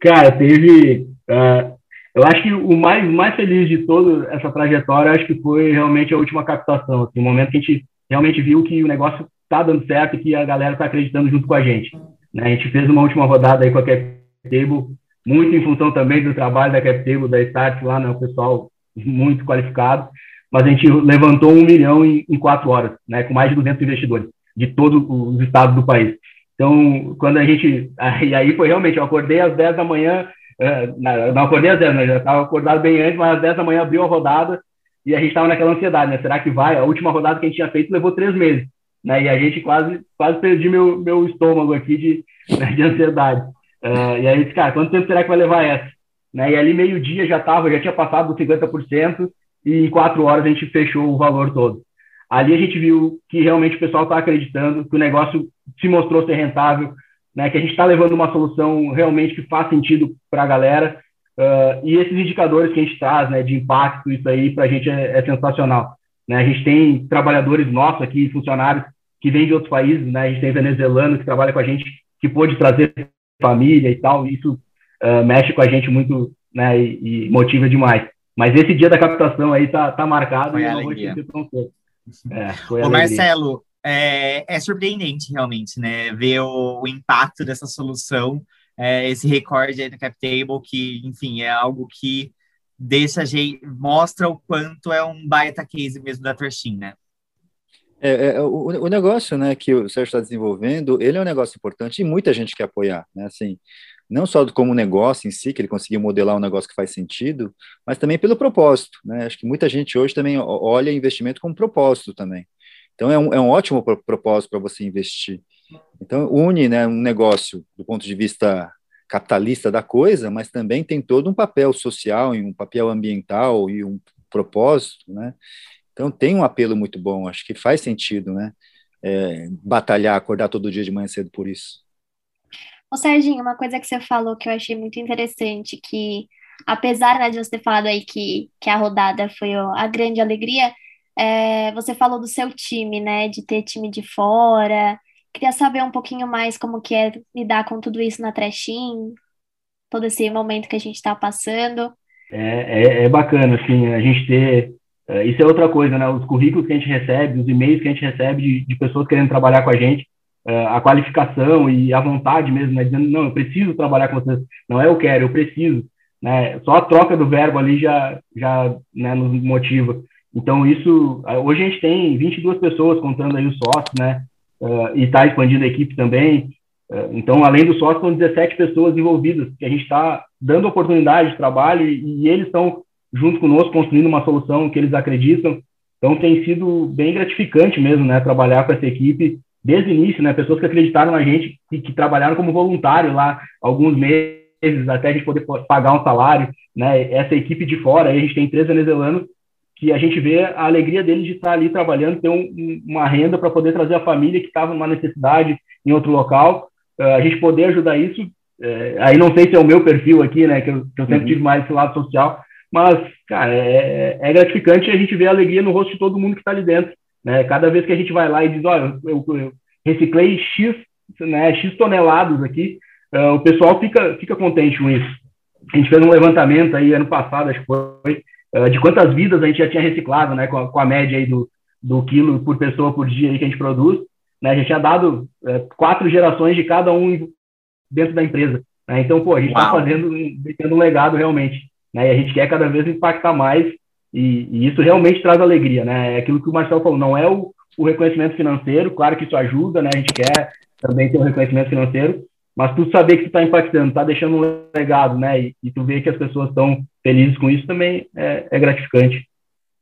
Cara, teve. Uh, eu acho que o mais, mais feliz de toda essa trajetória, acho que foi realmente a última captação. Assim, o momento que a gente realmente viu que o negócio está dando certo e que a galera está acreditando junto com a gente. Né? A gente fez uma última rodada aí com a CapTable, muito em função também do trabalho da CapTable, da Start lá, né? o pessoal muito qualificado, mas a gente levantou um milhão em, em quatro horas, né? com mais de 200 investidores de todos os estados do país. Então, quando a gente. E aí foi realmente, eu acordei às 10 da manhã, é, não acordei às 10, né? Já estava acordado bem antes, mas às 10 da manhã abriu a rodada e a gente estava naquela ansiedade, né? Será que vai? A última rodada que a gente tinha feito levou três meses, né? E a gente quase, quase perdi meu, meu estômago aqui de, né, de ansiedade. Uh, e aí, disse, cara, quanto tempo será que vai levar essa? Né? E ali, meio-dia já estava, já tinha passado dos 50%, e em quatro horas a gente fechou o valor todo. Ali a gente viu que realmente o pessoal está acreditando, que o negócio se mostrou ser rentável, né, que a gente está levando uma solução realmente que faz sentido para a galera. Uh, e esses indicadores que a gente traz né, de impacto, isso aí para a gente é, é, sensacional. Né? A gente tem trabalhadores nossos aqui, funcionários que vêm de outros países, né? a gente tem venezuelano que trabalha com a gente, que pôde trazer família e tal, isso uh, mexe com a gente muito né, e, e, motiva demais. Mas esse dia da captação aí tá, tá marcado foi e não vou esquecer tão cedo. É, foi Ô, Marcelo, é, é, surpreendente realmente, né? Ver o, o impacto dessa solução, é, esse recorde aí no CapTable, que, enfim, é algo que deixa gente, mostra o quanto é um baita case mesmo da Trashin, né? É, é, o, o, negócio né, que o Sérgio está desenvolvendo, ele é um negócio importante e muita gente quer apoiar, né, assim, não só como negócio em si, que ele conseguiu modelar um negócio que faz sentido, mas também pelo propósito, né, acho que muita gente hoje também olha investimento como propósito também, então, é um, é um ótimo propósito para você investir. Então, une né, um negócio do ponto de vista capitalista da coisa, mas também tem todo um papel social, e um papel ambiental e um propósito, né? Então, tem um apelo muito bom, acho que faz sentido, né? É, batalhar, acordar todo dia de manhã cedo por isso. Ô, Serginho, uma coisa que você falou que eu achei muito interessante, que apesar né, de você ter falado aí que, que a rodada foi a grande alegria, é, você falou do seu time, né? De ter time de fora. Queria saber um pouquinho mais como que é lidar com tudo isso na Trashing, todo esse momento que a gente está passando. É, é, é, bacana, assim, a gente ter. É, isso é outra coisa, né? Os currículos que a gente recebe, os e-mails que a gente recebe de, de pessoas querendo trabalhar com a gente, é, a qualificação e a vontade mesmo, né? Dizendo, não, eu preciso trabalhar com vocês. Não é eu quero, eu preciso. Né? Só a troca do verbo ali já, já né, nos motiva. Então, isso, hoje a gente tem 22 pessoas contando aí os sócios, né? Uh, e está expandindo a equipe também. Uh, então, além dos sócios, são 17 pessoas envolvidas, que a gente está dando oportunidade de trabalho e, e eles estão junto conosco construindo uma solução que eles acreditam. Então, tem sido bem gratificante mesmo, né? Trabalhar com essa equipe desde o início, né? Pessoas que acreditaram na gente e que trabalharam como voluntário lá alguns meses até a gente poder pagar um salário, né? Essa equipe de fora, a gente tem três venezuelanos que a gente vê a alegria deles de estar ali trabalhando, ter um, uma renda para poder trazer a família que estava numa necessidade em outro local, uh, a gente poder ajudar isso. Uh, aí não sei se é o meu perfil aqui, né, que eu, que eu sempre uhum. tive mais esse lado social, mas, cara, é, é gratificante a gente ver a alegria no rosto de todo mundo que está ali dentro. Né? Cada vez que a gente vai lá e diz, olha, eu, eu reciclei X, né, X toneladas aqui, uh, o pessoal fica, fica contente com isso. A gente fez um levantamento aí ano passado, acho que foi, eh, de quantas vidas a gente já tinha reciclado, né, com a, com a média aí do, do quilo por pessoa por dia aí que a gente produz, né, a gente tinha dado é, quatro gerações de cada um dentro da empresa. Né? Então, pô, a gente está fazendo, tendo um legado realmente, né, e a gente quer cada vez impactar mais, e, e, isso realmente traz alegria, né, é aquilo que o Marcelo falou, não é o, o reconhecimento financeiro, claro que isso ajuda, né, a gente quer também ter um reconhecimento financeiro, mas tu saber que tu está impactando, está deixando um legado, né? E, e, tu vê que as pessoas estão felizes com isso também é, é gratificante.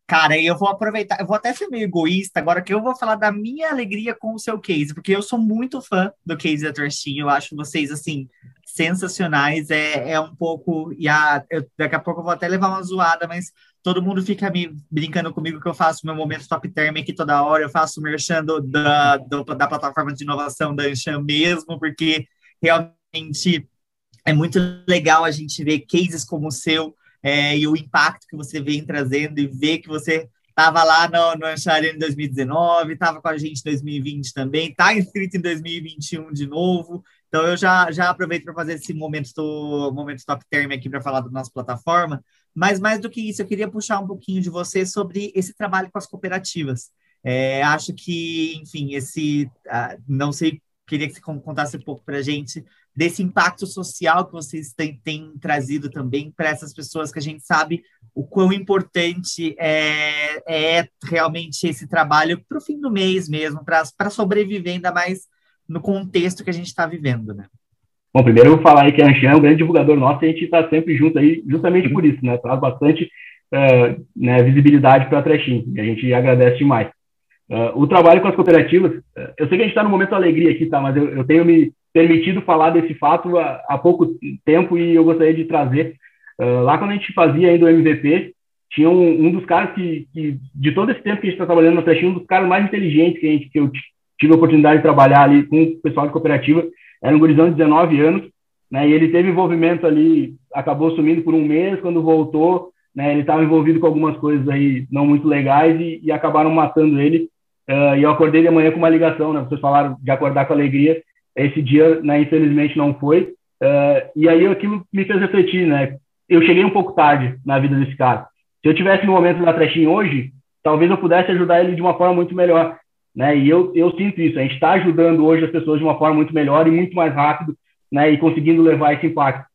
Cara, eu vou aproveitar, eu vou até ser meio egoísta agora, que eu vou falar da minha alegria com o seu case, porque eu sou muito fã do case da Trashinho, eu acho vocês, assim, sensacionais, é, é um pouco, e a, eu, daqui a pouco eu vou até levar uma zoada, mas todo mundo fica me brincando comigo que eu faço meu momento top term aqui toda hora, eu faço merchando da, do, da plataforma de inovação da Anshan mesmo, porque realmente é muito legal a gente ver cases como o seu, é, e o impacto que você vem trazendo e ver que você estava lá no, no em 2019, estava com a gente em 2020 também, está inscrito em 2021 de novo. Então eu já, já aproveito para fazer esse momento, do, momento top term aqui para falar da nossa plataforma. Mas mais do que isso, eu queria puxar um pouquinho de você sobre esse trabalho com as cooperativas. É, acho que, enfim, esse. Uh, não sei, queria que você contasse um pouco para a gente desse impacto social que vocês têm, têm trazido também para essas pessoas que a gente sabe o quão importante é, é realmente esse trabalho para o fim do mês mesmo, para sobreviver ainda mais no contexto que a gente está vivendo, né? Bom, primeiro eu vou falar aí que a Anchan é um grande divulgador nosso e a gente está sempre junto aí, justamente por isso, né? Traz bastante uh, né, visibilidade para a Trechim, e a gente agradece demais. Uh, o trabalho com as cooperativas, uh, eu sei que a gente está no momento de alegria aqui, tá? Mas eu, eu tenho me permitido falar desse fato há, há pouco tempo e eu gostaria de trazer. Uh, lá quando a gente fazia ainda o MVP, tinha um, um dos caras que, que, de todo esse tempo que a gente está trabalhando na Flash, um dos caras mais inteligentes que, a gente, que eu tive a oportunidade de trabalhar ali com o pessoal de cooperativa, era um gurizão de 19 anos, né, e ele teve envolvimento ali, acabou sumindo por um mês, quando voltou, né, ele estava envolvido com algumas coisas aí não muito legais e, e acabaram matando ele, uh, e eu acordei de manhã com uma ligação, né, vocês falaram de acordar com alegria, esse dia, né, infelizmente, não foi. Uh, e aí aquilo me fez refletir, né? Eu cheguei um pouco tarde na vida desse cara. Se eu tivesse no momento da trechinha hoje, talvez eu pudesse ajudar ele de uma forma muito melhor, né? E eu, eu sinto isso. A gente está ajudando hoje as pessoas de uma forma muito melhor e muito mais rápido, né? E conseguindo levar esse impacto.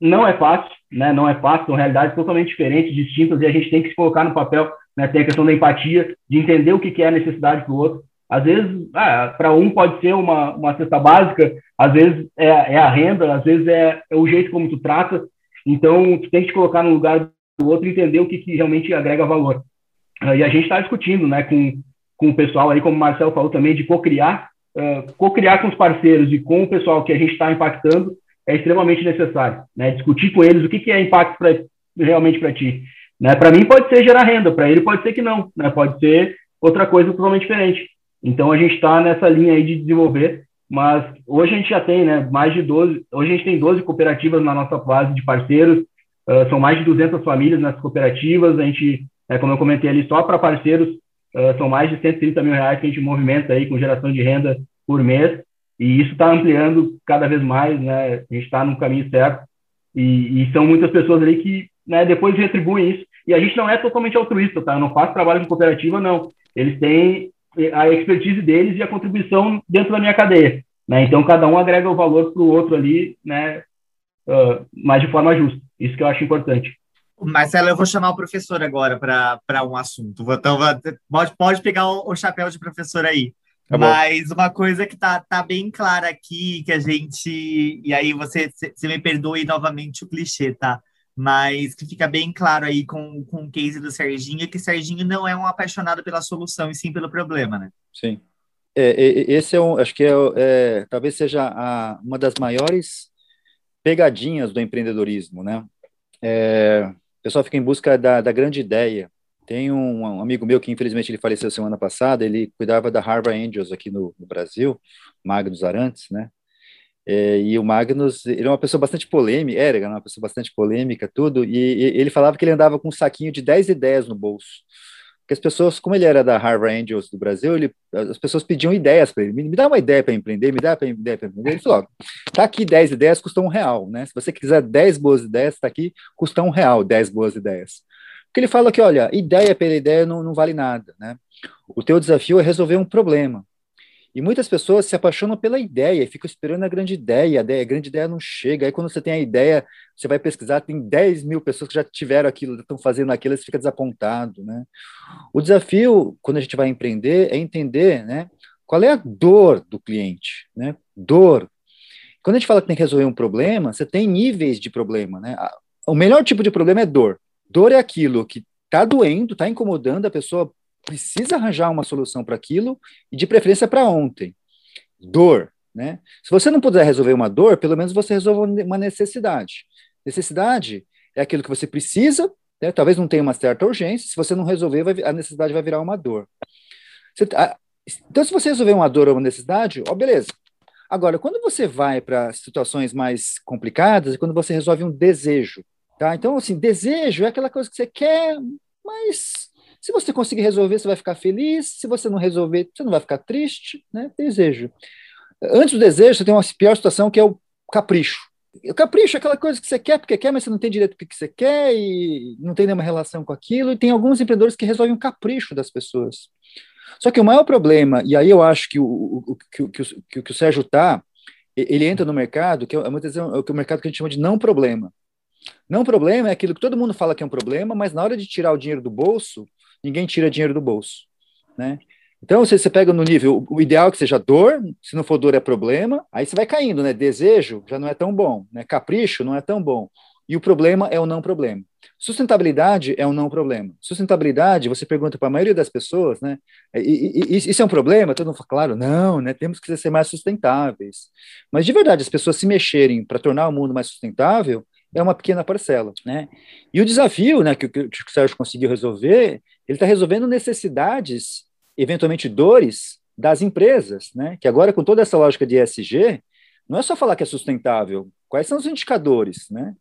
Não é fácil, né? Não é fácil. São realidades totalmente diferentes, distintas e a gente tem que se colocar no papel. Né? Tem a questão da empatia, de entender o que é a necessidade do outro. Às vezes, ah, para um pode ser uma, uma cesta básica, às vezes é, é a renda, às vezes é, é, o jeito como tu trata. Então, tu tem que te colocar no lugar do outro e entender o que, que realmente agrega valor. Uh, e a gente está discutindo né, com, com o pessoal aí, como o Marcelo falou também, de co-criar. Uh, co-criar com os parceiros e com o pessoal que a gente está impactando é extremamente necessário. Né? Discutir com eles o que, que é impacto pra, realmente para ti. Né? Para mim pode ser gerar renda, para ele pode ser que não, né? pode ser outra coisa totalmente diferente. Então a gente está nessa linha aí de desenvolver, mas hoje a gente já tem né, mais de 12, hoje a gente tem 12 cooperativas na nossa base de parceiros, uh, são mais de 200 famílias nessas cooperativas, a gente, é, como eu comentei ali, só para parceiros uh, são mais de 130 mil reais que a gente movimenta aí com geração de renda por mês, e isso está ampliando cada vez mais, né, a gente está no caminho certo, e, e, são muitas pessoas ali que né, depois retribuem isso, e a gente não é totalmente altruísta, tá? Eu não faço trabalho com cooperativa, não. Eles têm a expertise deles e a contribuição dentro da minha cadeia. Né? Então, cada um agrega o valor para o outro ali, né? Uh, mas de forma justa. Isso que eu acho importante. Marcelo, eu vou chamar o professor agora para um assunto. Então, pode, pode pegar o, o chapéu de professor aí. Tá Mas uma coisa que tá, tá bem clara aqui, que a gente. E aí você, você me perdoe novamente o clichê, tá? Mas que fica bem claro aí com, com o case do Serginho, que Serginho não é um apaixonado pela solução, e sim pelo problema, né? Sim. É, esse é um, acho que é, é talvez seja a, uma das maiores pegadinhas do empreendedorismo, né? É, o pessoal fica em busca da, da grande ideia. Tem um, um, amigo meu que infelizmente ele faleceu semana passada, ele cuidava da Harvard Angels aqui no, no Brasil, Magnus Arantes, né? É, e o Magnus, ele é uma pessoa bastante polêmica, era uma pessoa bastante polêmica, tudo, e, e, ele falava que ele andava com um saquinho de 10 ideias no bolso. Porque as pessoas, como ele era da Harvard Angels do Brasil, ele, as pessoas pediam ideias para ele. Me, me, dá uma ideia para empreender, me dá uma ideia para empreender. Ele falou: tá aqui 10 ideias, custa um real, né? Se você quiser 10 boas ideias, está aqui, custa um real 10 boas ideias. Porque ele fala que, olha, ideia pela ideia não, não vale nada, né? O teu desafio é resolver um problema. E muitas pessoas se apaixonam pela ideia e ficam esperando a grande ideia, a, grande ideia não chega. Aí quando você tem a ideia, você vai pesquisar, tem 10 mil pessoas que já tiveram aquilo, estão fazendo aquilo, você fica desapontado, né? O desafio, quando a gente vai empreender, é entender, né, qual é a dor do cliente, né? Dor. quando a gente fala que tem que resolver um problema, você tem níveis de problema, né? O melhor tipo de problema é dor. Dor é aquilo que está doendo, está incomodando, a pessoa precisa arranjar uma solução para aquilo e de preferência para ontem. Dor, né? Se você não puder resolver uma dor, pelo menos você resolve uma necessidade. Necessidade é aquilo que você precisa, né? talvez não tenha uma certa urgência, se você não resolver, vai, a necessidade vai virar uma dor. Você, a, então, se você resolver uma dor ou uma necessidade, ó, beleza. Agora, quando você vai para situações mais complicadas, é quando você resolve um desejo, tá? Então, assim, desejo é aquela coisa que você quer, mas se você conseguir resolver, você vai ficar feliz. Se você não resolver, você não vai ficar triste, né? Desejo. Antes do desejo, você tem uma pior situação que é o capricho. O capricho é aquela coisa que você quer porque quer, mas você não tem direito do que você quer e não tem nenhuma relação com aquilo. E tem alguns empreendedores que resolvem o capricho das pessoas. Só que o maior problema, e aí eu acho que o, o, que, que, que, que o Sérgio está, ele entra no mercado, que é, muitas vezes, é o mercado que a gente chama de não problema. Não problema é aquilo que todo mundo fala que é um problema, mas na hora de tirar o dinheiro do bolso, ninguém tira dinheiro do bolso, né? Então, você, você pega no nível, o ideal é que seja dor, se não for dor é problema, aí você vai caindo, né? Desejo já não é tão bom, né? Capricho não é tão bom. E o problema é o não problema. Sustentabilidade é um não problema. Sustentabilidade, você pergunta para a maioria das pessoas, né? E, isso é um problema? Todo mundo fala, claro, não, né? Temos que ser mais sustentáveis. Mas de verdade, as pessoas se mexerem para tornar o mundo mais sustentável é uma pequena parcela, né? E o desafio, né, que, que o Sérgio conseguiu resolver, ele está resolvendo necessidades, eventualmente dores das empresas, né? Que agora com toda essa lógica de ESG, não é só falar que é sustentável. Quais são os indicadores, né?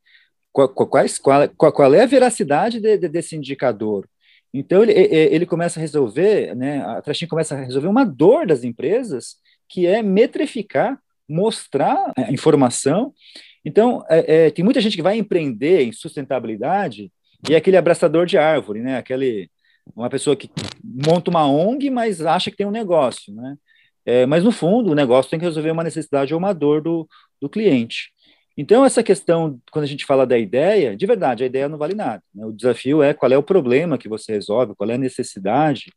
quais, qual, qual, é a veracidade de, de, desse indicador? Então, ele, ele começa a resolver, né, a Trashin começa a resolver uma dor das empresas, que é metrificar, mostrar a informação. Então, é, é, tem muita gente que vai empreender em sustentabilidade e é aquele abraçador de árvore, né, aquele, uma pessoa que monta uma ONG, mas acha que tem um negócio, né? É, mas, no fundo, o negócio tem que resolver uma necessidade ou uma dor do, do cliente. Então, essa questão, quando a gente fala da ideia, de verdade, a ideia não vale nada. Né? O desafio é qual é o problema que você resolve, qual é a necessidade.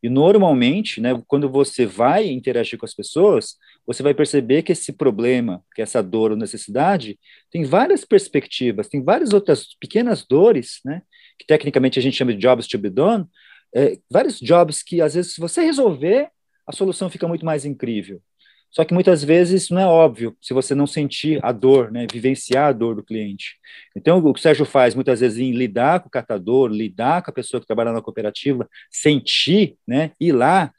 E, normalmente, né, quando você vai interagir com as pessoas, você vai perceber que esse problema, que essa dor ou necessidade, tem várias perspectivas, tem várias outras pequenas dores, né, que tecnicamente a gente chama de jobs to be done, é, vários jobs que, às vezes, se você resolver, a solução fica muito mais incrível. Só que muitas vezes não é óbvio se você não sentir a dor, né, vivenciar a dor do cliente. Então, o que o Sérgio faz muitas vezes em lidar com o catador, lidar com a pessoa que trabalha na cooperativa, sentir, né, ir lá,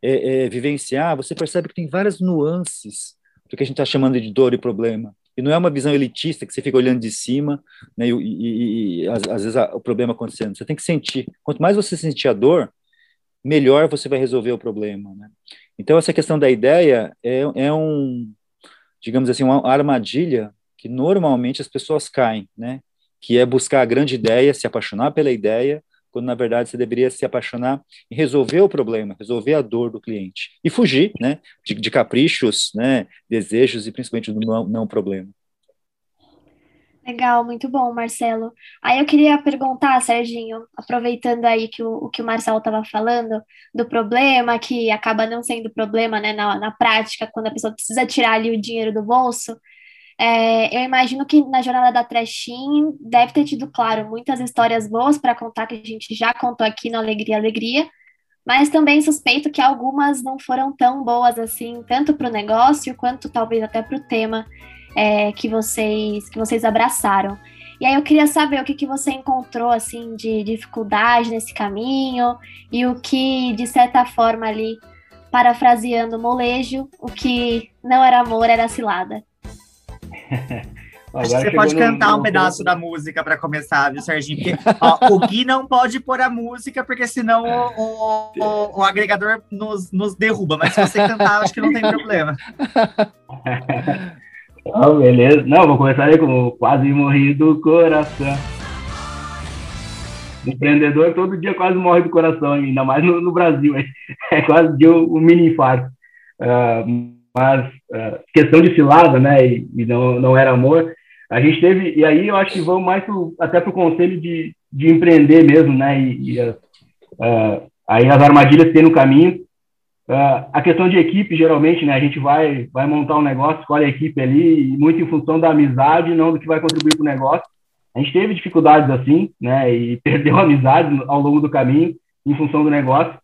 é, é, vivenciar, você percebe que tem várias nuances do que a gente está chamando de dor e problema. E não é uma visão elitista que você fica olhando de cima, né, e, e, e às, às, vezes a, o problema acontecendo. Você tem que sentir. Quanto mais você sentir a dor, melhor você vai resolver o problema. Né? Então, essa questão da ideia é, é um, digamos assim, uma armadilha que normalmente as pessoas caem, né? Que é buscar a grande ideia, se apaixonar pela ideia, quando na verdade você deveria se apaixonar e resolver o problema, resolver a dor do cliente e fugir, né? De, de caprichos, né? Desejos e principalmente do não, não problema. Legal, muito bom, Marcelo. Aí eu queria perguntar, Serginho, aproveitando aí que o, o que o Marcelo estava falando, do problema, que acaba não sendo problema, né, na, na prática, quando a pessoa precisa tirar ali o dinheiro do bolso, é, eu imagino que na jornada da Trashing deve ter tido, claro, muitas histórias boas para contar que a gente já contou aqui no Alegria Alegria, mas também suspeito que algumas não foram tão boas assim, tanto para o negócio quanto talvez até para o tema é, que vocês que vocês abraçaram. E aí eu queria saber o que, que você encontrou assim de dificuldade nesse caminho e o que, de certa forma, ali, parafraseando molejo, o que não era amor era cilada. Acho que você pode cantar no, um pedaço da música para começar, viu, Serginho? Porque ó, o Gui não pode pôr a música, porque senão o, o, o, o agregador nos, nos derruba. Mas se você cantar, acho que não tem problema. Oh, beleza. Não, vou começar aí com quase morri do coração. Empreendedor todo dia quase morre do coração, ainda mais no, no Brasil. É, é quase de um, um mini infarto. Uh, mas uh, questão de cilada, né, e, e, não, não era amor, a gente teve, e aí eu acho que vamos mais pro, até para o conselho de, de empreender mesmo, né, e, e uh, aí as armadilhas que tem no caminho, Uh, a questão de equipe, geralmente, né, a gente vai, vai montar um negócio, escolhe a equipe ali, muito em função da amizade, não do que vai contribuir para o negócio. A gente teve dificuldades assim, né, e perdeu amizade ao longo do caminho, em função do negócio,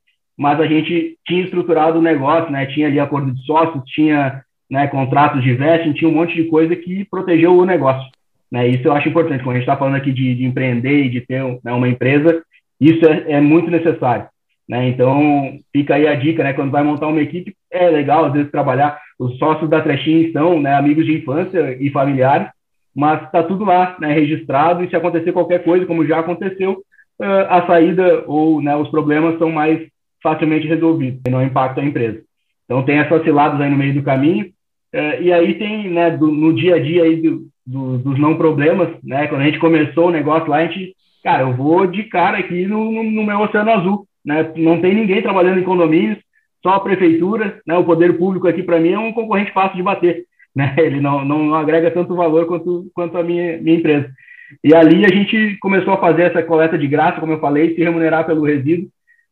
mas a gente tinha estruturado o negócio, né, tinha ali acordo de sócios, tinha né, contratos de vesting, tinha um monte de coisa que protegeu o negócio. Né, isso eu acho importante, quando a gente está falando aqui de, de, empreender e de ter né, uma empresa, isso é, é muito necessário. Né? Então, fica aí a dica, né? Quando vai montar uma equipe, é legal, às vezes, trabalhar. Os sócios da Trechinha são né, amigos de infância e familiares, mas está tudo lá, né, registrado, e se acontecer qualquer coisa, como já aconteceu, uh, a saída ou né, os problemas são mais facilmente resolvidos, e não impactam a empresa. Então, tem essas ciladas aí no meio do caminho, uh, e aí tem, né, do, no dia a dia aí do, do, dos não problemas, né, quando a gente começou o negócio lá, a gente, cara, eu vou de cara aqui no, no meu Oceano Azul, né? Não tem ninguém trabalhando em condomínios, só a prefeitura, né? O poder público aqui para mim é um concorrente fácil de bater, né? Ele não, não agrega tanto valor quanto, quanto a minha, minha empresa. E ali a gente começou a fazer essa coleta de graça, como eu falei, se remunerar pelo resíduo,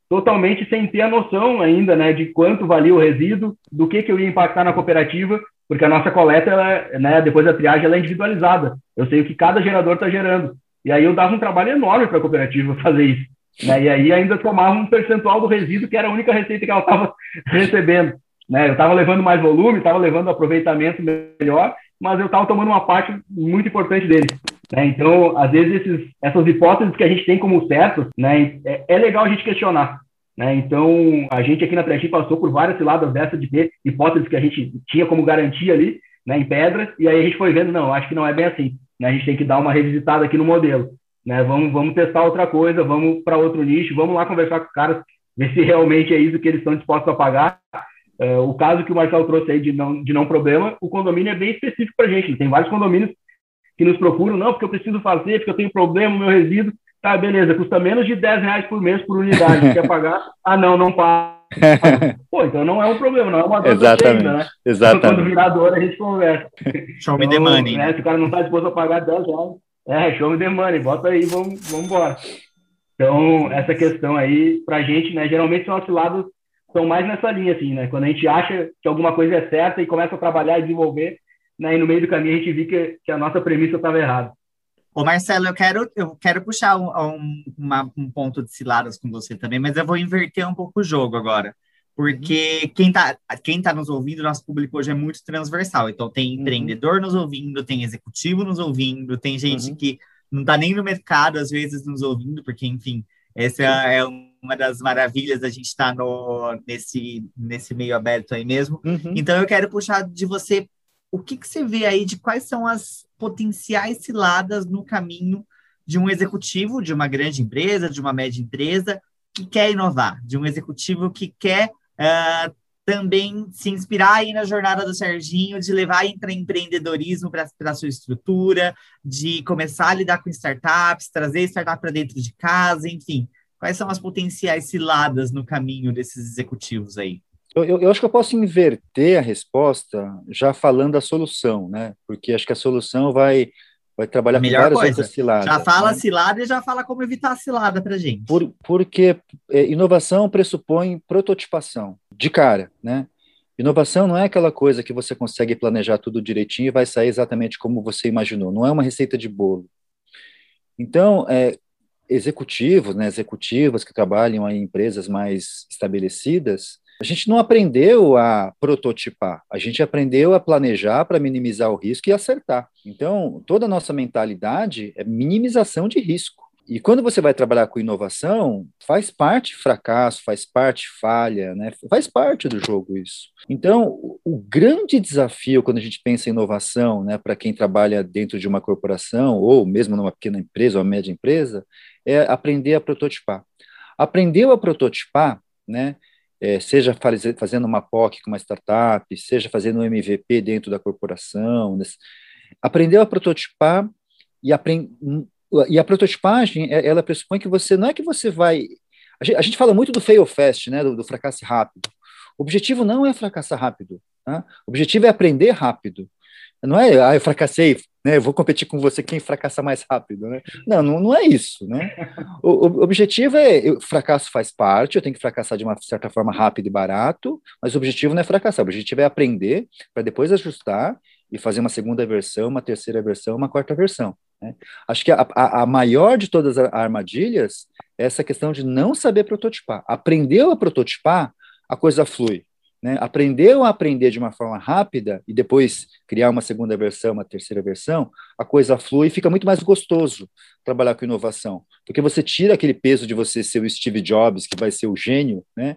totalmente sem ter a noção ainda, né, de quanto valia o resíduo, do que que eu ia impactar na cooperativa, porque a nossa coleta, ela, né, depois da triagem, ela é individualizada. Eu sei o que cada gerador está gerando. E aí eu dava um trabalho enorme para a cooperativa fazer isso. Né? E aí ainda tomava um percentual do resíduo, que era a única receita que ela estava recebendo. Né? Eu estava levando mais volume, estava levando aproveitamento melhor, mas eu estava tomando uma parte muito importante dele. Né? Então, às vezes, esses, essas hipóteses que a gente tem como certas, né, é, é legal a gente questionar. Né? Então, a gente aqui na Trechim passou por várias ciladas dessas de ter hipóteses que a gente tinha como garantia ali, né, em pedra, e aí a gente foi vendo, não, acho que não é bem assim. Né? A gente tem que dar uma revisitada aqui no modelo né? Vamos, vamos testar outra coisa, vamos para outro nicho, vamos lá conversar com os caras, ver se realmente é isso que eles estão dispostos a pagar. Uh, o caso que o Marcelo trouxe aí de não, de não problema, o condomínio é bem específico para a gente. Tem vários condomínios que nos procuram, não, porque eu preciso fazer, porque eu tenho problema, meu resíduo. Tá, beleza, custa menos de 10 reais por mês por unidade. Quer pagar? Ah, não, não paga. Pô, então não é um problema, não é uma dor Exatamente. Ainda, né? Exatamente. Quando virar dor, a gente conversa. Show então, me the money. Né, se o cara não está disposto a pagar 10 reais, é, show me the money, bota aí, vamos, vamos embora. Então, essa questão aí, pra gente, né, geralmente são oscilados, são mais nessa linha, assim, né, quando a gente acha que alguma coisa é certa e começa a trabalhar e desenvolver, né, e no meio do caminho a gente vê que, que a nossa premissa estava errada. Ô Marcelo, eu quero, eu quero puxar um, um, uma, um ponto de ciladas com você também, mas eu vou inverter um pouco o jogo agora porque uhum. quem está quem tá nos ouvindo, nosso público hoje é muito transversal. Então, tem uhum. empreendedor nos ouvindo, tem executivo nos ouvindo, tem gente uhum. que não está nem no mercado, às vezes, nos ouvindo, porque, enfim, essa é uma das maravilhas da gente estar tá nesse, nesse meio aberto aí mesmo. Uhum. Então, eu quero puxar de você o que, que você vê aí de quais são as potenciais ciladas no caminho de um executivo de uma grande empresa, de uma média empresa, que quer inovar, de um executivo que quer Uh, também se inspirar aí na jornada do Serginho, de levar empreendedorismo para a sua estrutura, de começar a lidar com startups, trazer startup para dentro de casa, enfim. Quais são as potenciais ciladas no caminho desses executivos aí? Eu, eu, eu, acho que eu posso inverter a resposta já falando a solução, né? Porque acho que a solução vai vai trabalhar Melhor com várias coisa. outras ciladas. Já fala né? cilada e já fala como evitar a cilada para gente. Por, porque é, inovação pressupõe prototipação, de cara, né? Inovação não é aquela coisa que você consegue planejar tudo direitinho e vai sair exatamente como você imaginou. Não é uma receita de bolo. Então, é, executivos, né, executivas que trabalham em empresas mais estabelecidas, a gente não aprendeu a prototipar, a gente aprendeu a planejar para minimizar o risco e acertar. Então, toda a nossa mentalidade é minimização de risco. E quando você vai trabalhar com inovação, faz parte fracasso, faz parte falha, né? faz parte do jogo isso. Então, o grande desafio quando a gente pensa em inovação, né, para quem trabalha dentro de uma corporação, ou mesmo numa pequena empresa ou média empresa, é aprender a prototipar. Aprendeu a prototipar, né, é, seja fazendo uma POC com uma startup, seja fazendo um MVP dentro da corporação, né? aprendeu a prototipar e, aprend... e a prototipagem, é, ela pressupõe que você, não é que você vai... A gente, a gente fala muito do fail fast, né, do, do, fracasso rápido. O objetivo não é fracassar rápido, tá? o objetivo é aprender rápido. Não é, ah, eu fracassei, né? Eu vou competir com você quem fracassar mais rápido, né? Não, não, não é isso, né? O, o objetivo é, o fracasso faz parte, eu tenho que fracassar de uma certa forma rápido e barato, mas o objetivo não é fracassar, o objetivo é aprender para depois ajustar e fazer uma segunda versão, uma terceira versão, uma quarta versão. Né? Acho que a, a, a, maior de todas as armadilhas é essa questão de não saber prototipar. Aprendeu a prototipar, a coisa flui. Né? A aprender de uma forma rápida e depois criar uma segunda versão, uma terceira versão, a coisa flui e fica muito mais gostoso trabalhar com inovação, porque você tira aquele peso de você ser o Steve Jobs, que vai ser o gênio, né?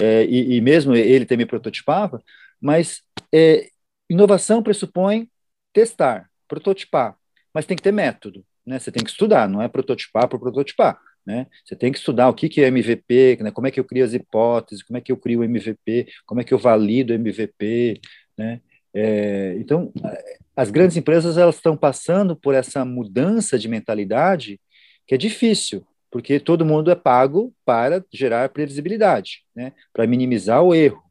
É, e, e, mesmo ele também prototipava, mas é, inovação pressupõe testar, prototipar, mas tem que ter método, né? Você tem que estudar, não é prototipar por prototipar. Né? Você tem que estudar o que, que é MVP, né? como é que eu crio as hipóteses, como é que eu crio o MVP, como é que eu valido o MVP. Né? É, então, as grandes empresas elas estão passando por essa mudança de mentalidade que é difícil, porque todo mundo é pago para gerar previsibilidade, né? para minimizar o erro.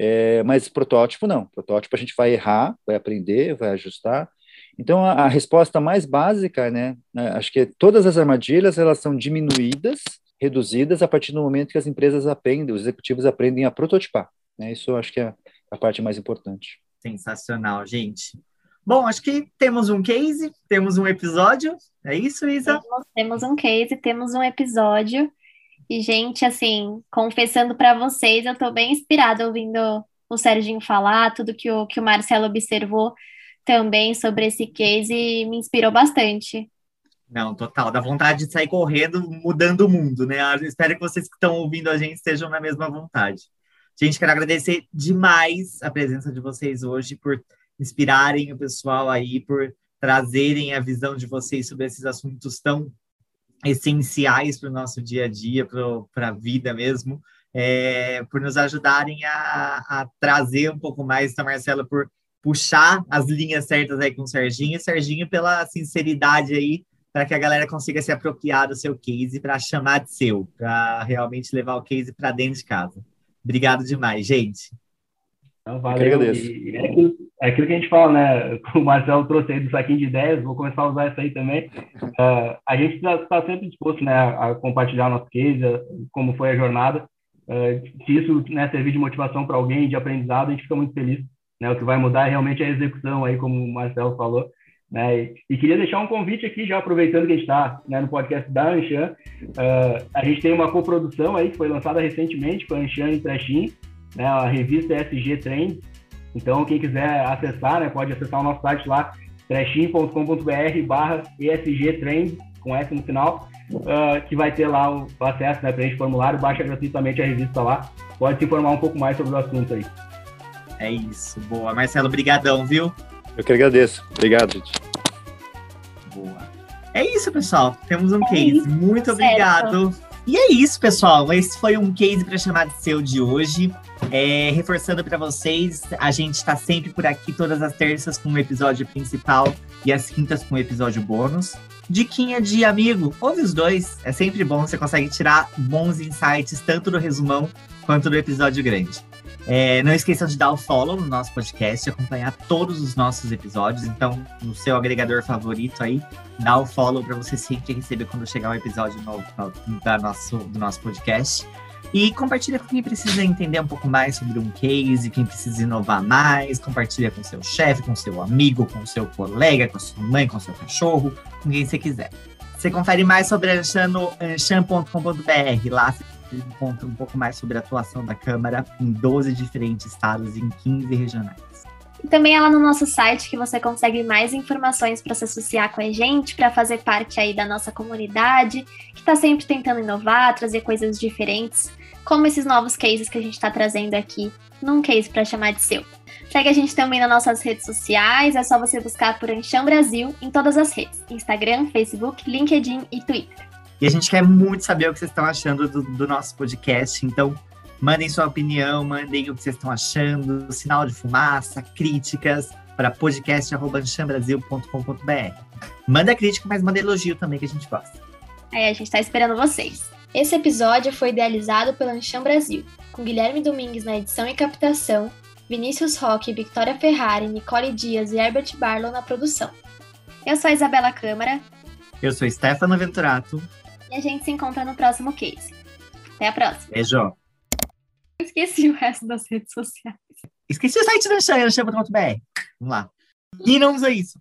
É, mas protótipo não, protótipo a gente vai errar, vai aprender, vai ajustar, então, a, a resposta mais básica, né, né, acho que todas as armadilhas, elas são diminuídas, reduzidas a partir do momento que as empresas aprendem, os executivos aprendem a prototipar. Né? Isso eu acho que é a parte mais importante. Sensacional, gente. Bom, acho que temos um case, temos um episódio. É isso, Isa? Temos, temos um case, temos um episódio. E, gente, assim, confessando para vocês, eu estou bem inspirada ouvindo o Serginho falar, tudo que o, que o Marcelo observou também sobre esse case me inspirou bastante. Não, total. Dá vontade de sair correndo, mudando o mundo, né? Eu espero que vocês que estão ouvindo a gente estejam na mesma vontade. Gente, quero agradecer demais a presença de vocês hoje, por inspirarem o pessoal aí, por trazerem a visão de vocês sobre esses assuntos tão essenciais para o nosso dia a dia, para a vida mesmo, é, por nos ajudarem a, a trazer um pouco mais, então, Marcela, por puxar as linhas certas aí com o Serginho, e Serginho pela sinceridade aí, para que a galera consiga se apropriar do seu case para chamar de seu, para realmente levar o case para dentro de casa. Obrigado demais, gente. Então, valeu. E é, aquilo, é aquilo que a gente fala, né? O Marcelo trouxe aí do saquinho de ideias, vou começar a usar isso aí também. Uh, a gente está tá sempre disposto né, a compartilhar nosso case, como foi a jornada. Uh, se isso né, servir de motivação para alguém, de aprendizado, a gente fica muito feliz. Né? O que vai mudar é realmente a execução, aí, como o Marcelo falou. Né? E, e queria deixar um convite aqui, já aproveitando que a gente está né, no podcast da Anshan. Uh, a gente tem uma coprodução aí que foi lançada recentemente com a Anshan e Trashin, né, a revista SG Trends. Então, quem quiser acessar, né, pode acessar o nosso site lá, trashin.com.br barra ESG Trends, com S no final, uh, que vai ter lá o, o acesso, né, preenche formulário, baixa gratuitamente a revista lá, pode se informar um pouco mais sobre o assunto aí. É isso, boa. Marcelo, brigadão, viu? Eu que agradeço. Obrigado, gente. Boa. É isso, pessoal. Temos um é case. Isso, Muito obrigado. Certo. E é isso, pessoal. Esse foi um case para chamar de seu de hoje. É, reforçando para vocês, a gente está sempre por aqui todas as terças com o episódio principal e as quintas com o episódio bônus. Diquinha de amigo, ouve os dois. É sempre bom, você consegue tirar bons insights tanto do resumão quanto do episódio grande. É, não esqueçam de dar o follow no nosso podcast, acompanhar todos os nossos episódios. Então, no seu agregador favorito aí, dá o follow para você sempre receber quando chegar um episódio novo da nosso, do nosso podcast. E compartilha com quem precisa entender um pouco mais sobre um case, quem precisa inovar mais. Compartilha com seu chefe, com seu amigo, com seu colega, com sua mãe, com seu cachorro, com quem você quiser. Você confere mais sobre a Anchan no anchan.com.br. Lá encontra um pouco mais sobre a atuação da Câmara em 12 diferentes estados e em 15 regionais. E também é lá no nosso site que você consegue mais informações para se associar com a gente, para fazer parte aí da nossa comunidade, que está sempre tentando inovar, trazer coisas diferentes, como esses novos cases que a gente está trazendo aqui, num case para chamar de seu. Segue a gente também nas nossas redes sociais, é só você buscar por Anchão Brasil em todas as redes: Instagram, Facebook, LinkedIn e Twitter. E a gente quer muito saber o que vocês estão achando do, do nosso podcast. Então, mandem sua opinião, mandem o que vocês estão achando, sinal de fumaça, críticas para podcast.anchambrasil.com.br. Manda crítica, mas manda elogio também, que a gente gosta. Aí a gente está esperando vocês. Esse episódio foi idealizado pela Ancham Brasil, com Guilherme Domingues na edição e captação, Vinícius Roque, Victoria Ferrari, Nicole Dias e Herbert Barlow na produção. Eu sou a Isabela Câmara. Eu sou Stefano Venturato. E a gente se encontra no próximo case. Até a próxima. Beijo. Esqueci o resto das redes sociais. Esqueci o site do Anchama.br. Vamos lá. E não usa isso.